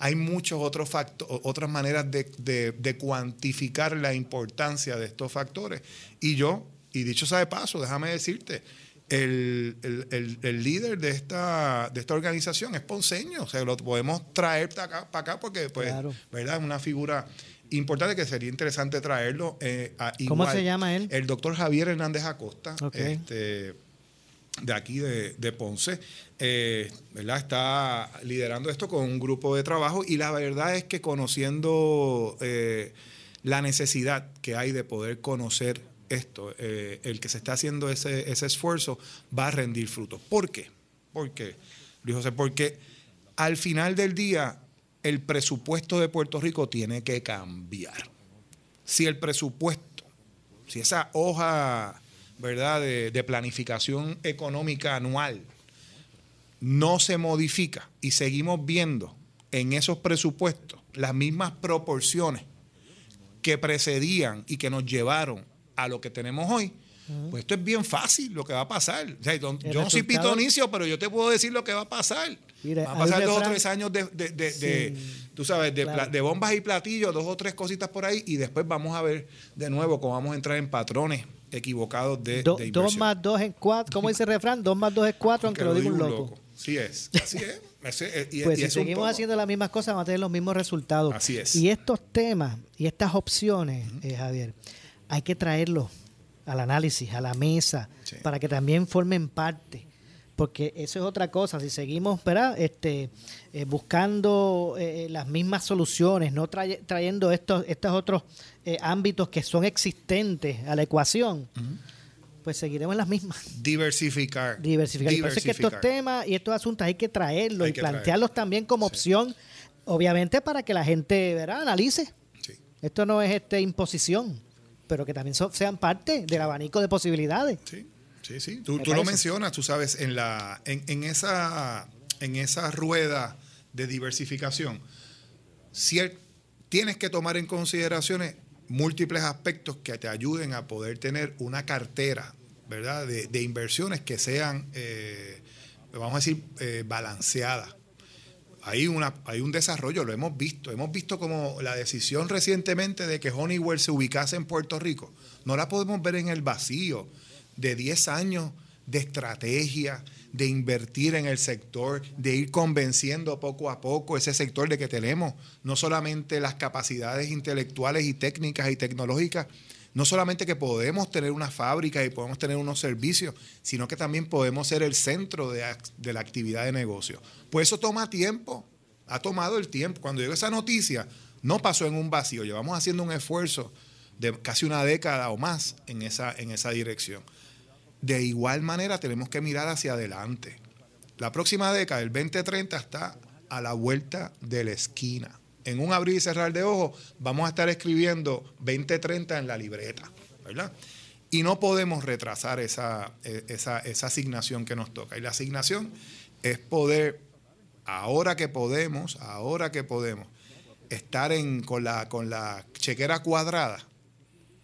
Hay muchos otros factores, otras maneras de, de- de cuantificar la importancia de estos factores. Y yo, y dicho sea de paso, déjame decirte, el, el- el- el líder de esta, de esta organización es ponceño. O sea, lo podemos traer para acá, para acá porque, pues, Claro. ¿verdad? Es una figura importante que sería interesante traerlo. eh, a- ¿Cómo se llama él? El doctor Javier Hernández Acosta, este, de aquí de, de Ponce, eh, ¿verdad? Está liderando esto con un grupo de trabajo y la verdad es que conociendo eh, la necesidad que hay de poder conocer esto, el que se está haciendo ese, ese esfuerzo va a rendir frutos. ¿Por qué? ¿Por qué, Luis José? Porque al final del día el presupuesto de Puerto Rico tiene que cambiar. Si el presupuesto, si esa hoja ¿verdad? De, de planificación económica anual no se modifica y seguimos viendo en esos presupuestos las mismas proporciones que precedían y que nos llevaron a lo que tenemos hoy, pues esto es bien fácil lo que va a pasar. O sea, yo no soy pitonicio, pero yo te puedo decir lo que va a pasar. Mira, va a pasar dos o tres años de, de- de- de- Sí, tú sabes, de, pla- claro. de bombas y platillos, dos o tres cositas por ahí, y después vamos a ver de nuevo cómo vamos a entrar en patrones equivocados de, Do- de dos inversión. más dos es cuatro. ¿Cómo dice el refrán? Dos más dos es cuatro, aunque Que lo diga un loco. Sí es, así es. Eh, y- Pues y si es seguimos haciendo las mismas cosas, vamos a tener los mismos resultados. Así es. Y estos temas y estas opciones, eh, Javier, hay que traerlos al análisis, a la mesa, Sí. para que también formen parte. Porque eso es otra cosa. Si seguimos ¿verdad? Este, eh, buscando eh, las mismas soluciones, no traye- trayendo estos, estos otros eh, ámbitos que son existentes a la ecuación, pues seguiremos en las mismas diversificar. diversificar. Y por eso es que estos Diversificar. temas y estos asuntos hay que traerlos Hay y que plantearlos también como opción, obviamente para que la gente ¿verdad? analice. Sí. Esto no es este imposición, pero que también so- sean parte del abanico de posibilidades. Sí, sí, sí. Tú, lo mencionas, tú sabes, en, la, en, en esa, en esa rueda de diversificación, tienes que tomar en consideraciones múltiples aspectos que te ayuden a poder tener una cartera, ¿verdad?, de, de inversiones que sean, eh, vamos a decir, eh, balanceadas. Hay, una, hay un desarrollo, lo hemos visto. Hemos visto como la decisión recientemente de que Honeywell se ubicase en Puerto Rico, no la podemos ver en el vacío de 10 años de estrategia, de invertir en el sector, de ir convenciendo poco a poco ese sector de que tenemos no solamente las capacidades intelectuales y técnicas y tecnológicas, no solamente que podemos tener una fábrica y podemos tener unos servicios, sino que también podemos ser el centro de, la actividad de negocio. Pues eso toma tiempo, ha tomado el tiempo. Cuando llegó esa noticia, no pasó en un vacío, llevamos haciendo un esfuerzo de casi una década o más en esa, en esa dirección. De igual manera tenemos que mirar hacia adelante. La próxima década, el 2030, está a la vuelta de la esquina. En un abrir y cerrar de ojos vamos a estar escribiendo 2030 en la libreta, ¿verdad? Y no podemos retrasar esa, eh, esa, esa asignación que nos toca. Y la asignación es poder, ahora que podemos, ahora que podemos, estar en, con, la, con la chequera cuadrada,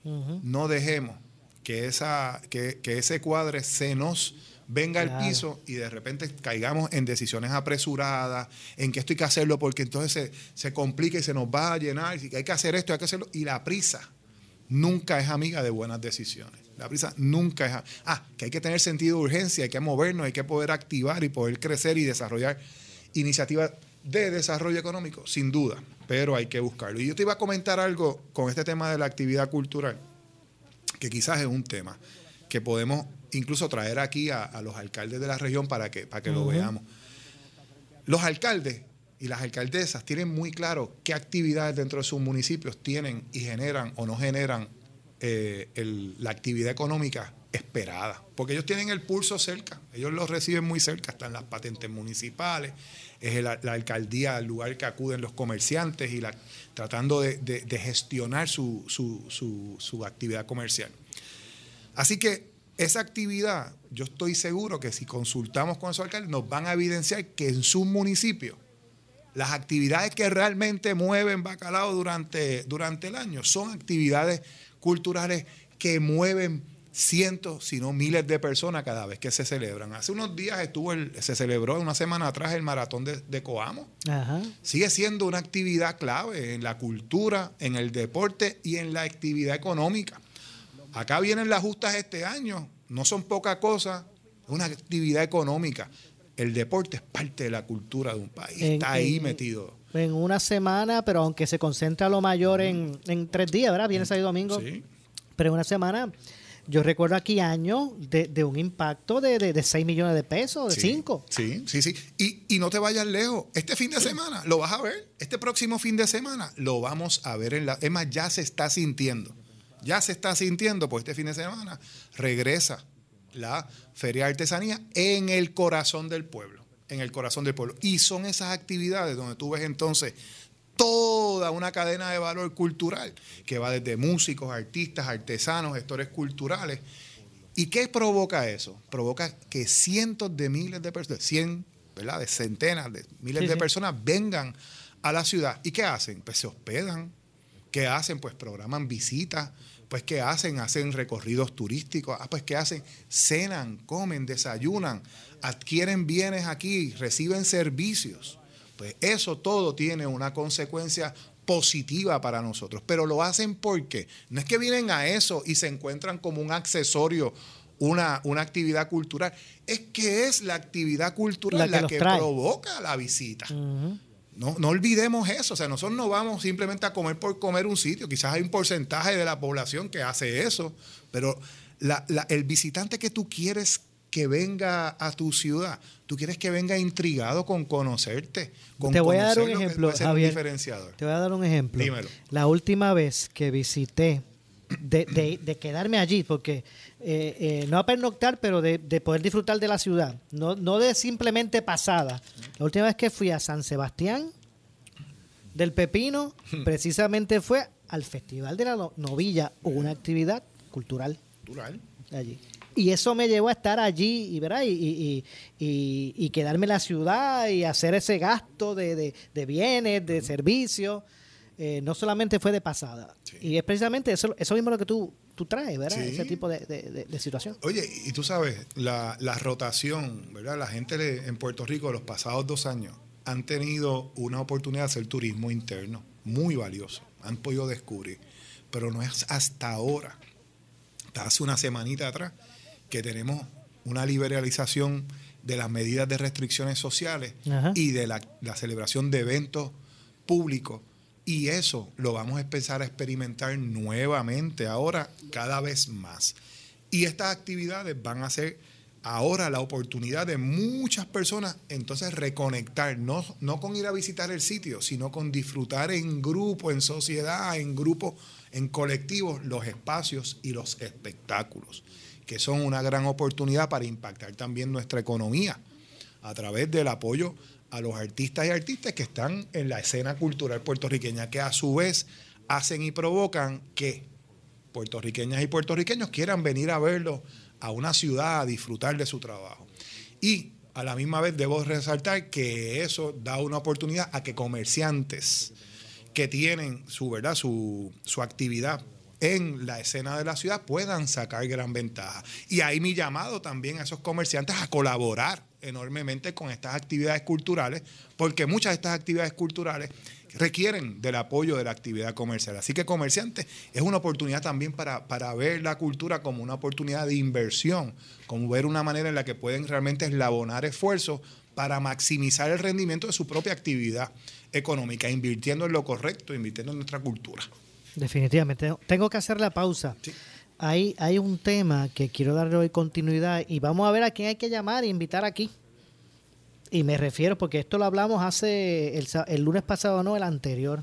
no dejemos que, esa, que, que ese cuadre se nos venga Claro. al piso y de repente caigamos en decisiones apresuradas, en que esto hay que hacerlo porque entonces se, se complica y se nos va a llenar, y que hay que hacer esto, hay que hacerlo. Y la prisa nunca es amiga de buenas decisiones. La prisa nunca es... Ah, que hay que tener sentido de urgencia, hay que movernos, hay que poder activar y poder crecer y desarrollar iniciativas de desarrollo económico, sin duda, pero hay que buscarlo. Y yo te iba a comentar algo con este tema de la actividad cultural, que quizás es un tema que podemos incluso traer aquí a, a los alcaldes de la región para que, para que lo veamos. Los alcaldes y las alcaldesas tienen muy claro qué actividades dentro de sus municipios tienen y generan o no generan eh, el- la actividad económica esperada, porque ellos tienen el pulso cerca, ellos lo reciben muy cerca, están las patentes municipales, es el- la alcaldía el lugar que acuden los comerciantes y la, tratando de, de- de gestionar su, su- su- su actividad comercial. Así que esa actividad, yo estoy seguro que si consultamos con esos alcaldes, nos van a evidenciar que en su municipio las actividades que realmente mueven bacalao durante, durante el año son actividades culturales que mueven cientos, si no miles de personas cada vez que se celebran. Hace unos días estuvo el, se celebró una semana atrás el maratón de, de Coamo. Ajá. Sigue siendo una actividad clave en la cultura, en el deporte y en la actividad económica. Acá vienen las justas este año, no son poca cosa, es una actividad económica. El deporte es parte de la cultura de un país, En- está ahí en- metido. En una semana, pero aunque se concentra lo mayor en, en tres días, ¿verdad? Viernes, sábado y domingo. Sí. Pero en una semana, yo recuerdo aquí años de, de un impacto de, de, de 6 millones de pesos, de Sí, 5. Sí, sí, sí. Y, y no te vayas lejos. Este fin de semana lo vas a ver. Este próximo fin de semana lo vamos a ver en la. Es más, ya se está sintiendo. Ya se está sintiendo, pues este fin de semana regresa la Feria de Artesanía en el corazón del pueblo. En el corazón del pueblo. Y son esas actividades donde tú ves entonces toda una cadena de valor cultural que va desde músicos, artistas, artesanos, gestores culturales. ¿Y qué provoca eso? Provoca que cientos de miles de personas, cien, ¿verdad? De centenas de miles Sí, de sí. personas vengan a la ciudad. ¿Y qué hacen? Pues se hospedan. ¿Qué hacen? Pues programan visitas. Pues ¿qué hacen? Hacen recorridos turísticos. Ah, pues ¿qué hacen? Cenan, comen, desayunan, adquieren bienes aquí, reciben servicios. Pues eso todo tiene una consecuencia positiva para nosotros. Pero lo hacen porque no es que vienen a eso y se encuentran como un accesorio, una, una actividad cultural. Es que es la actividad cultural La que la provoca la visita. No, no olvidemos eso. O sea, nosotros no vamos simplemente a comer por comer un sitio. Quizás hay un porcentaje de la población que hace eso, pero la- la- el visitante que tú quieres que venga a tu ciudad, tú quieres que venga intrigado con conocerte, con Te voy a dar un ejemplo, un Javier. diferenciador. Te voy a dar un ejemplo. Dímelo. La última vez que visité, de, de- de quedarme allí, porque eh, eh, no a pernoctar, pero de, de poder disfrutar de la ciudad, no, no de simplemente pasada. La última vez que fui a San Sebastián del Pepino, precisamente fue al Festival de la No- Novilla, una actividad cultural Cultural. allí. Y eso me llevó a estar allí y, ¿verdad? y, y, y- y quedarme en la ciudad y hacer ese gasto de, de- de bienes, de servicios. Eh, no solamente fue de pasada. Y es precisamente eso, eso mismo lo que tú, tú traes, ¿verdad? Sí. Ese tipo de, de- de- de situación. Oye, y tú sabes, la, la rotación, ¿verdad? La gente le- en Puerto Rico los pasados dos años han tenido una oportunidad de hacer turismo interno muy valioso. Han podido descubrir. Pero no es hasta ahora, hasta hace una semanita atrás, que tenemos una liberalización de las medidas de restricciones sociales Ajá. y de la, la celebración de eventos públicos. Y eso lo vamos a empezar a experimentar nuevamente ahora, cada vez más. Y estas actividades van a ser ahora la oportunidad de muchas personas entonces reconectar, no, no con ir a visitar el sitio, sino con disfrutar en grupo, en sociedad, en grupo, en colectivos, los espacios y los espectáculos, que son una gran oportunidad para impactar también nuestra economía a través del apoyo a los artistas y artistas que están en la escena cultural puertorriqueña, que a su vez hacen y provocan que puertorriqueñas y puertorriqueños quieran venir a verlo a una ciudad, a disfrutar de su trabajo. Y a la misma vez debo resaltar que eso da una oportunidad a que comerciantes que tienen su verdad, su, su actividad en la escena de la ciudad puedan sacar gran ventaja. Y ahí mi llamado también a esos comerciantes a colaborar enormemente con estas actividades culturales, porque muchas de estas actividades culturales requieren del apoyo de la actividad comercial. Así que comerciantes es una oportunidad también para, para ver la cultura como una oportunidad de inversión, como ver una manera en la que pueden realmente eslabonar esfuerzos para maximizar el rendimiento de su propia actividad económica, invirtiendo en lo correcto, invirtiendo en nuestra cultura. Definitivamente. Tengo que hacer la pausa. Hay, hay un tema que quiero darle hoy continuidad y vamos a ver a quién hay que llamar e invitar aquí. Y me refiero, porque esto lo hablamos hace el, lunes pasado, no el anterior.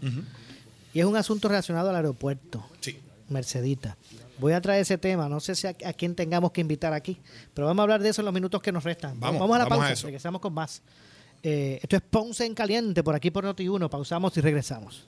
Y es un asunto relacionado al aeropuerto. Sí. Mercedita. Voy a traer ese tema, no sé si a, a quién tengamos que invitar aquí, pero vamos a hablar de eso en los minutos que nos restan. Vamos, a la vamos a pausa, eso. regresamos con más. Eh, esto es Ponce en Caliente, por aquí por Noti1, pausamos y regresamos.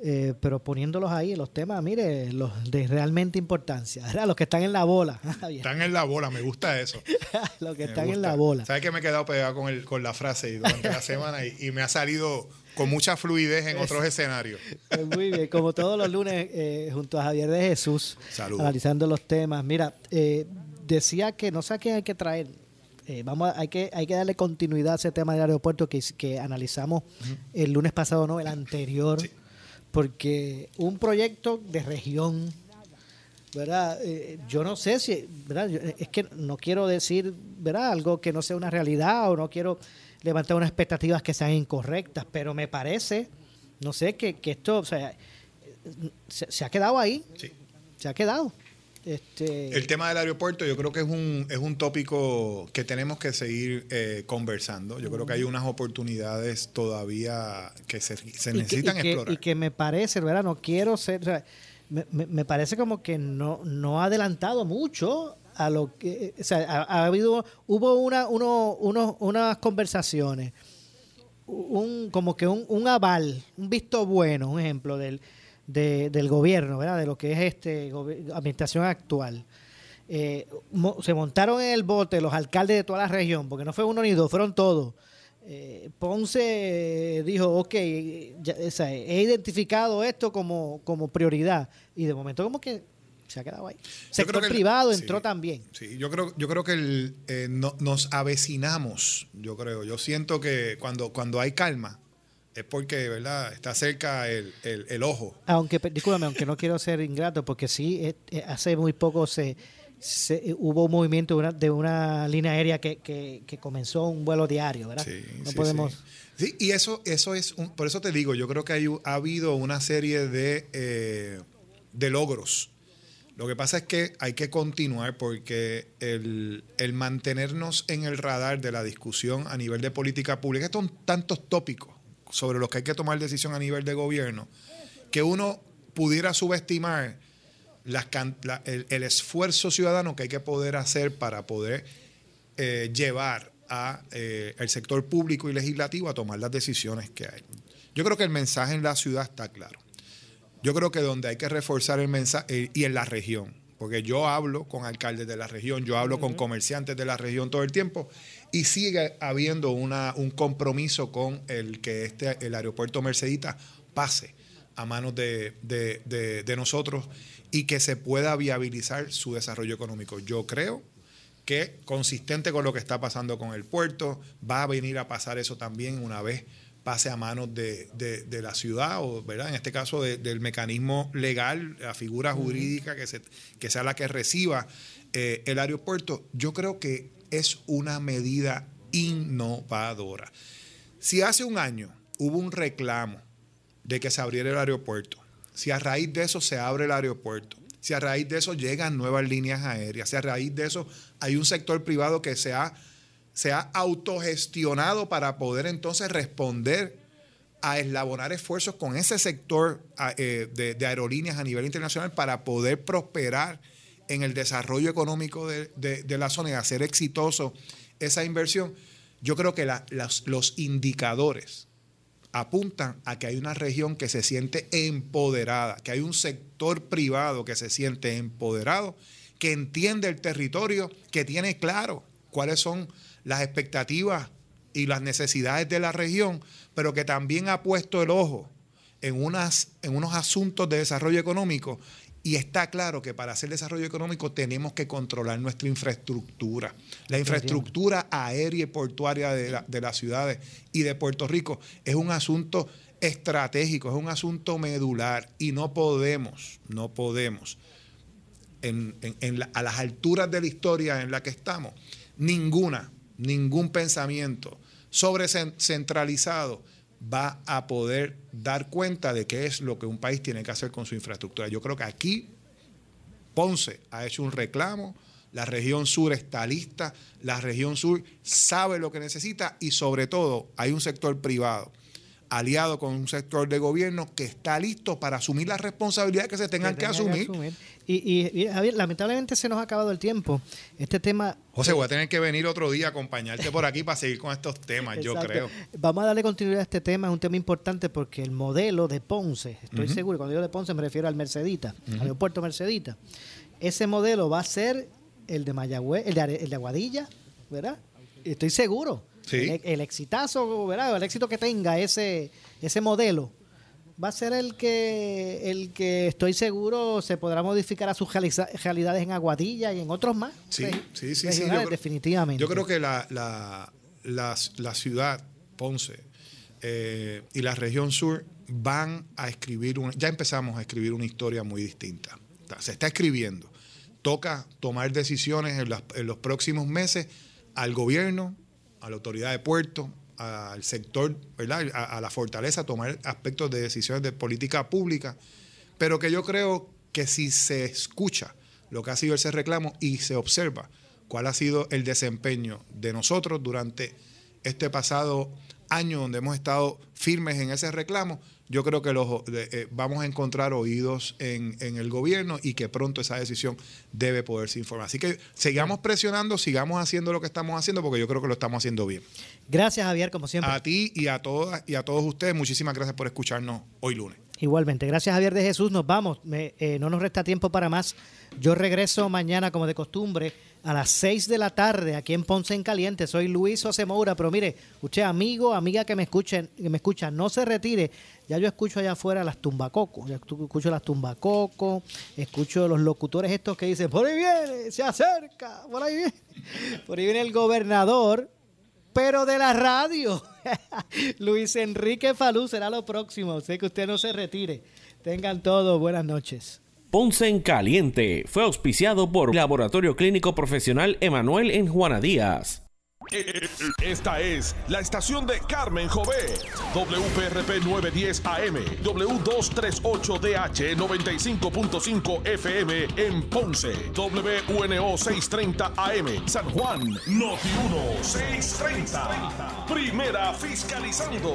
Eh, pero poniéndolos ahí, los temas, mire, los de realmente importancia, ¿verdad? los que están en la bola, Están en la bola, me gusta eso. los que Me están en la bola. ¿Sabes que me he quedado pegado con, el, con la frase durante la semana y, y me ha salido con mucha fluidez en otros escenarios? Muy bien, como todos los lunes, eh, junto a Javier de Jesús, Saludos. analizando los temas. Mira, eh, decía que no sé a quién hay que traer. Eh, vamos a- hay, que, hay que darle continuidad a ese tema del aeropuerto que, que analizamos el lunes pasado, no, el anterior. Porque un proyecto de región, ¿verdad? Eh, yo no sé si, ¿verdad? Yo- Es que no quiero decir, ¿verdad? Algo que no sea una realidad o no quiero levantar unas expectativas que sean incorrectas, pero me parece, no sé, que, que esto, o sea, se, se ha quedado ahí. Sí. Se ha quedado. Este, El tema del aeropuerto yo creo que es un, es un tópico que tenemos que seguir eh, conversando. Yo creo que hay unas oportunidades todavía que se, se y que- necesitan y que, explorar. y que me parece, ¿verdad? No quiero ser, o sea, me, me- parece como que no, no ha adelantado mucho a lo que, o sea, ha, ha habido, hubo una, uno, unos- unas conversaciones, un, como que un, un aval, un visto bueno, un ejemplo del, de- del gobierno, ¿verdad? De lo que es este administración actual. Eh, mo- se montaron en el bote los alcaldes de toda la región, porque no fue uno ni dos, fueron todos. Eh, Ponce dijo, ok, ya- o sea, he identificado esto como, como prioridad. Y de momento como que se ha quedado ahí. Sector creo que el- privado sí. entró también. Sí, yo creo, yo creo que el, eh, no- nos avecinamos, yo creo. Yo siento que cuando, cuando hay calma es porque, ¿verdad? Está cerca el, el- el ojo. Aunque, discúlpame, aunque no quiero ser ingrato, porque sí, eh, eh, hace muy poco se, se- eh, hubo un movimiento de una, de una línea aérea que, que- que comenzó un vuelo diario, ¿verdad? Sí, no sí, podemos... sí. Sí, y eso, eso es, un- por eso te digo, yo creo que hay, ha habido una serie de, eh, de logros. Lo que pasa es que hay que continuar porque el, el mantenernos en el radar de la discusión a nivel de política pública, estos son tantos tópicos sobre los que hay que tomar decisión a nivel de gobierno, que uno pudiera subestimar las can- la- el, el esfuerzo ciudadano que hay que poder hacer para poder eh, llevar a eh, el sector público y legislativo a tomar las decisiones que hay. Yo creo que el mensaje en la ciudad está claro. Yo creo que donde hay que reforzar el mensaje, y en la región, porque yo hablo con alcaldes de la región, yo hablo con comerciantes de la región todo el tiempo, y sigue habiendo una, un compromiso con el que este, el aeropuerto Mercedita pase a manos de, de- de- de nosotros y que se pueda viabilizar su desarrollo económico. Yo creo que consistente con lo que está pasando con el puerto, va a venir a pasar eso también una vez pase a manos de, de- de la ciudad, o ¿verdad? en este caso de- del mecanismo legal, la figura jurídica que, se, que sea la que reciba eh, el aeropuerto. Yo creo que es una medida innovadora. Si hace un año hubo un reclamo de que se abriera el aeropuerto, si a raíz de eso se abre el aeropuerto, si a raíz de eso llegan nuevas líneas aéreas, si a raíz de eso hay un sector privado que se ha, se ha autogestionado para poder entonces responder a eslabonar esfuerzos con ese sector eh, de, aerolíneas a nivel internacional para poder prosperar en el desarrollo económico de, la zona y hacer exitoso esa inversión, yo creo que los indicadores apuntan a que hay una región que se siente empoderada, que hay un sector privado que se siente empoderado, que entiende el territorio, que tiene claro cuáles son las expectativas y las necesidades de la región, pero que también ha puesto el ojo en, unas, en unos asuntos de desarrollo económico y está claro que para hacer desarrollo económico tenemos que controlar nuestra infraestructura. La infraestructura aérea y portuaria de, las ciudades y de Puerto Rico es un asunto estratégico, es un asunto medular y no podemos, no podemos, a las alturas de la historia en la que estamos, ninguna, ningún pensamiento sobre centralizado va a poder dar cuenta de qué es lo que un país tiene que hacer con su infraestructura. Yo creo que aquí Ponce ha hecho un reclamo, la región sur está lista, la región sur sabe lo que necesita y sobre todo hay un sector privado aliado con un sector de gobierno que está listo para asumir las responsabilidades que se tengan que, asumir. Y, Javier, lamentablemente se nos ha acabado el tiempo. Este tema... José, voy a tener que venir otro día a acompañarte por aquí para seguir con estos temas, yo creo. Vamos a darle continuidad a este tema, es un tema importante porque el modelo de Ponce, estoy seguro, cuando digo de Ponce me refiero al Mercedita, al aeropuerto Mercedita, ese modelo va a ser el de Mayagüez, el de, el de Aguadilla, ¿verdad? Estoy seguro el, exitazo, ¿verdad? El éxito que tenga ese, ese modelo va a ser el que, el que estoy seguro se podrá modificar a sus realidades en Aguadilla y en otros más. Sí, sí, sí, sí definitivamente. Yo creo que la, la, la, ciudad, Ponce, eh, y la región sur van a escribir, una, ya empezamos a escribir una historia muy distinta. Se está escribiendo. Toca tomar decisiones en, en los próximos meses al gobierno, a la autoridad de puerto, al sector, ¿verdad? A, la fortaleza, tomar aspectos de decisiones de política pública, pero que yo creo que si se escucha lo que ha sido ese reclamo y se observa cuál ha sido el desempeño de nosotros durante este pasado año donde hemos estado firmes en ese reclamo, yo creo que los, eh, vamos a encontrar oídos en, el gobierno y que pronto esa decisión debe poderse informar. Así que sigamos presionando, sigamos haciendo lo que estamos haciendo porque yo creo que lo estamos haciendo bien. Gracias Javier, como siempre. A ti y a todas y a todos ustedes, muchísimas gracias por escucharnos hoy lunes. Igualmente, gracias Javier de Jesús, nos vamos, eh, no nos resta tiempo para más. Yo regreso mañana como de costumbre a las 6 de la tarde aquí en Ponce en Caliente. Soy Luis José Moura, pero mire, usted amigo, amiga que me escuchen, que me escucha, no se retire. Ya yo escucho allá afuera las tumbacocos, ya escucho las tumbacocos, escucho los locutores estos que dicen, por ahí viene, se acerca, por ahí viene. Por ahí viene el gobernador, pero de la radio. Luis Enrique Falú será lo próximo. Sé que usted no se retire. Tengan todos buenas noches. Ponce en Caliente fue auspiciado por Laboratorio Clínico Profesional Emanuel en Juana Díaz. Esta es la estación de Carmen Jové. WPRP 910 AM, W238DH 95.5 FM en Ponce, WNO 630 AM, San Juan, Noti 1 630. Primera fiscalizando.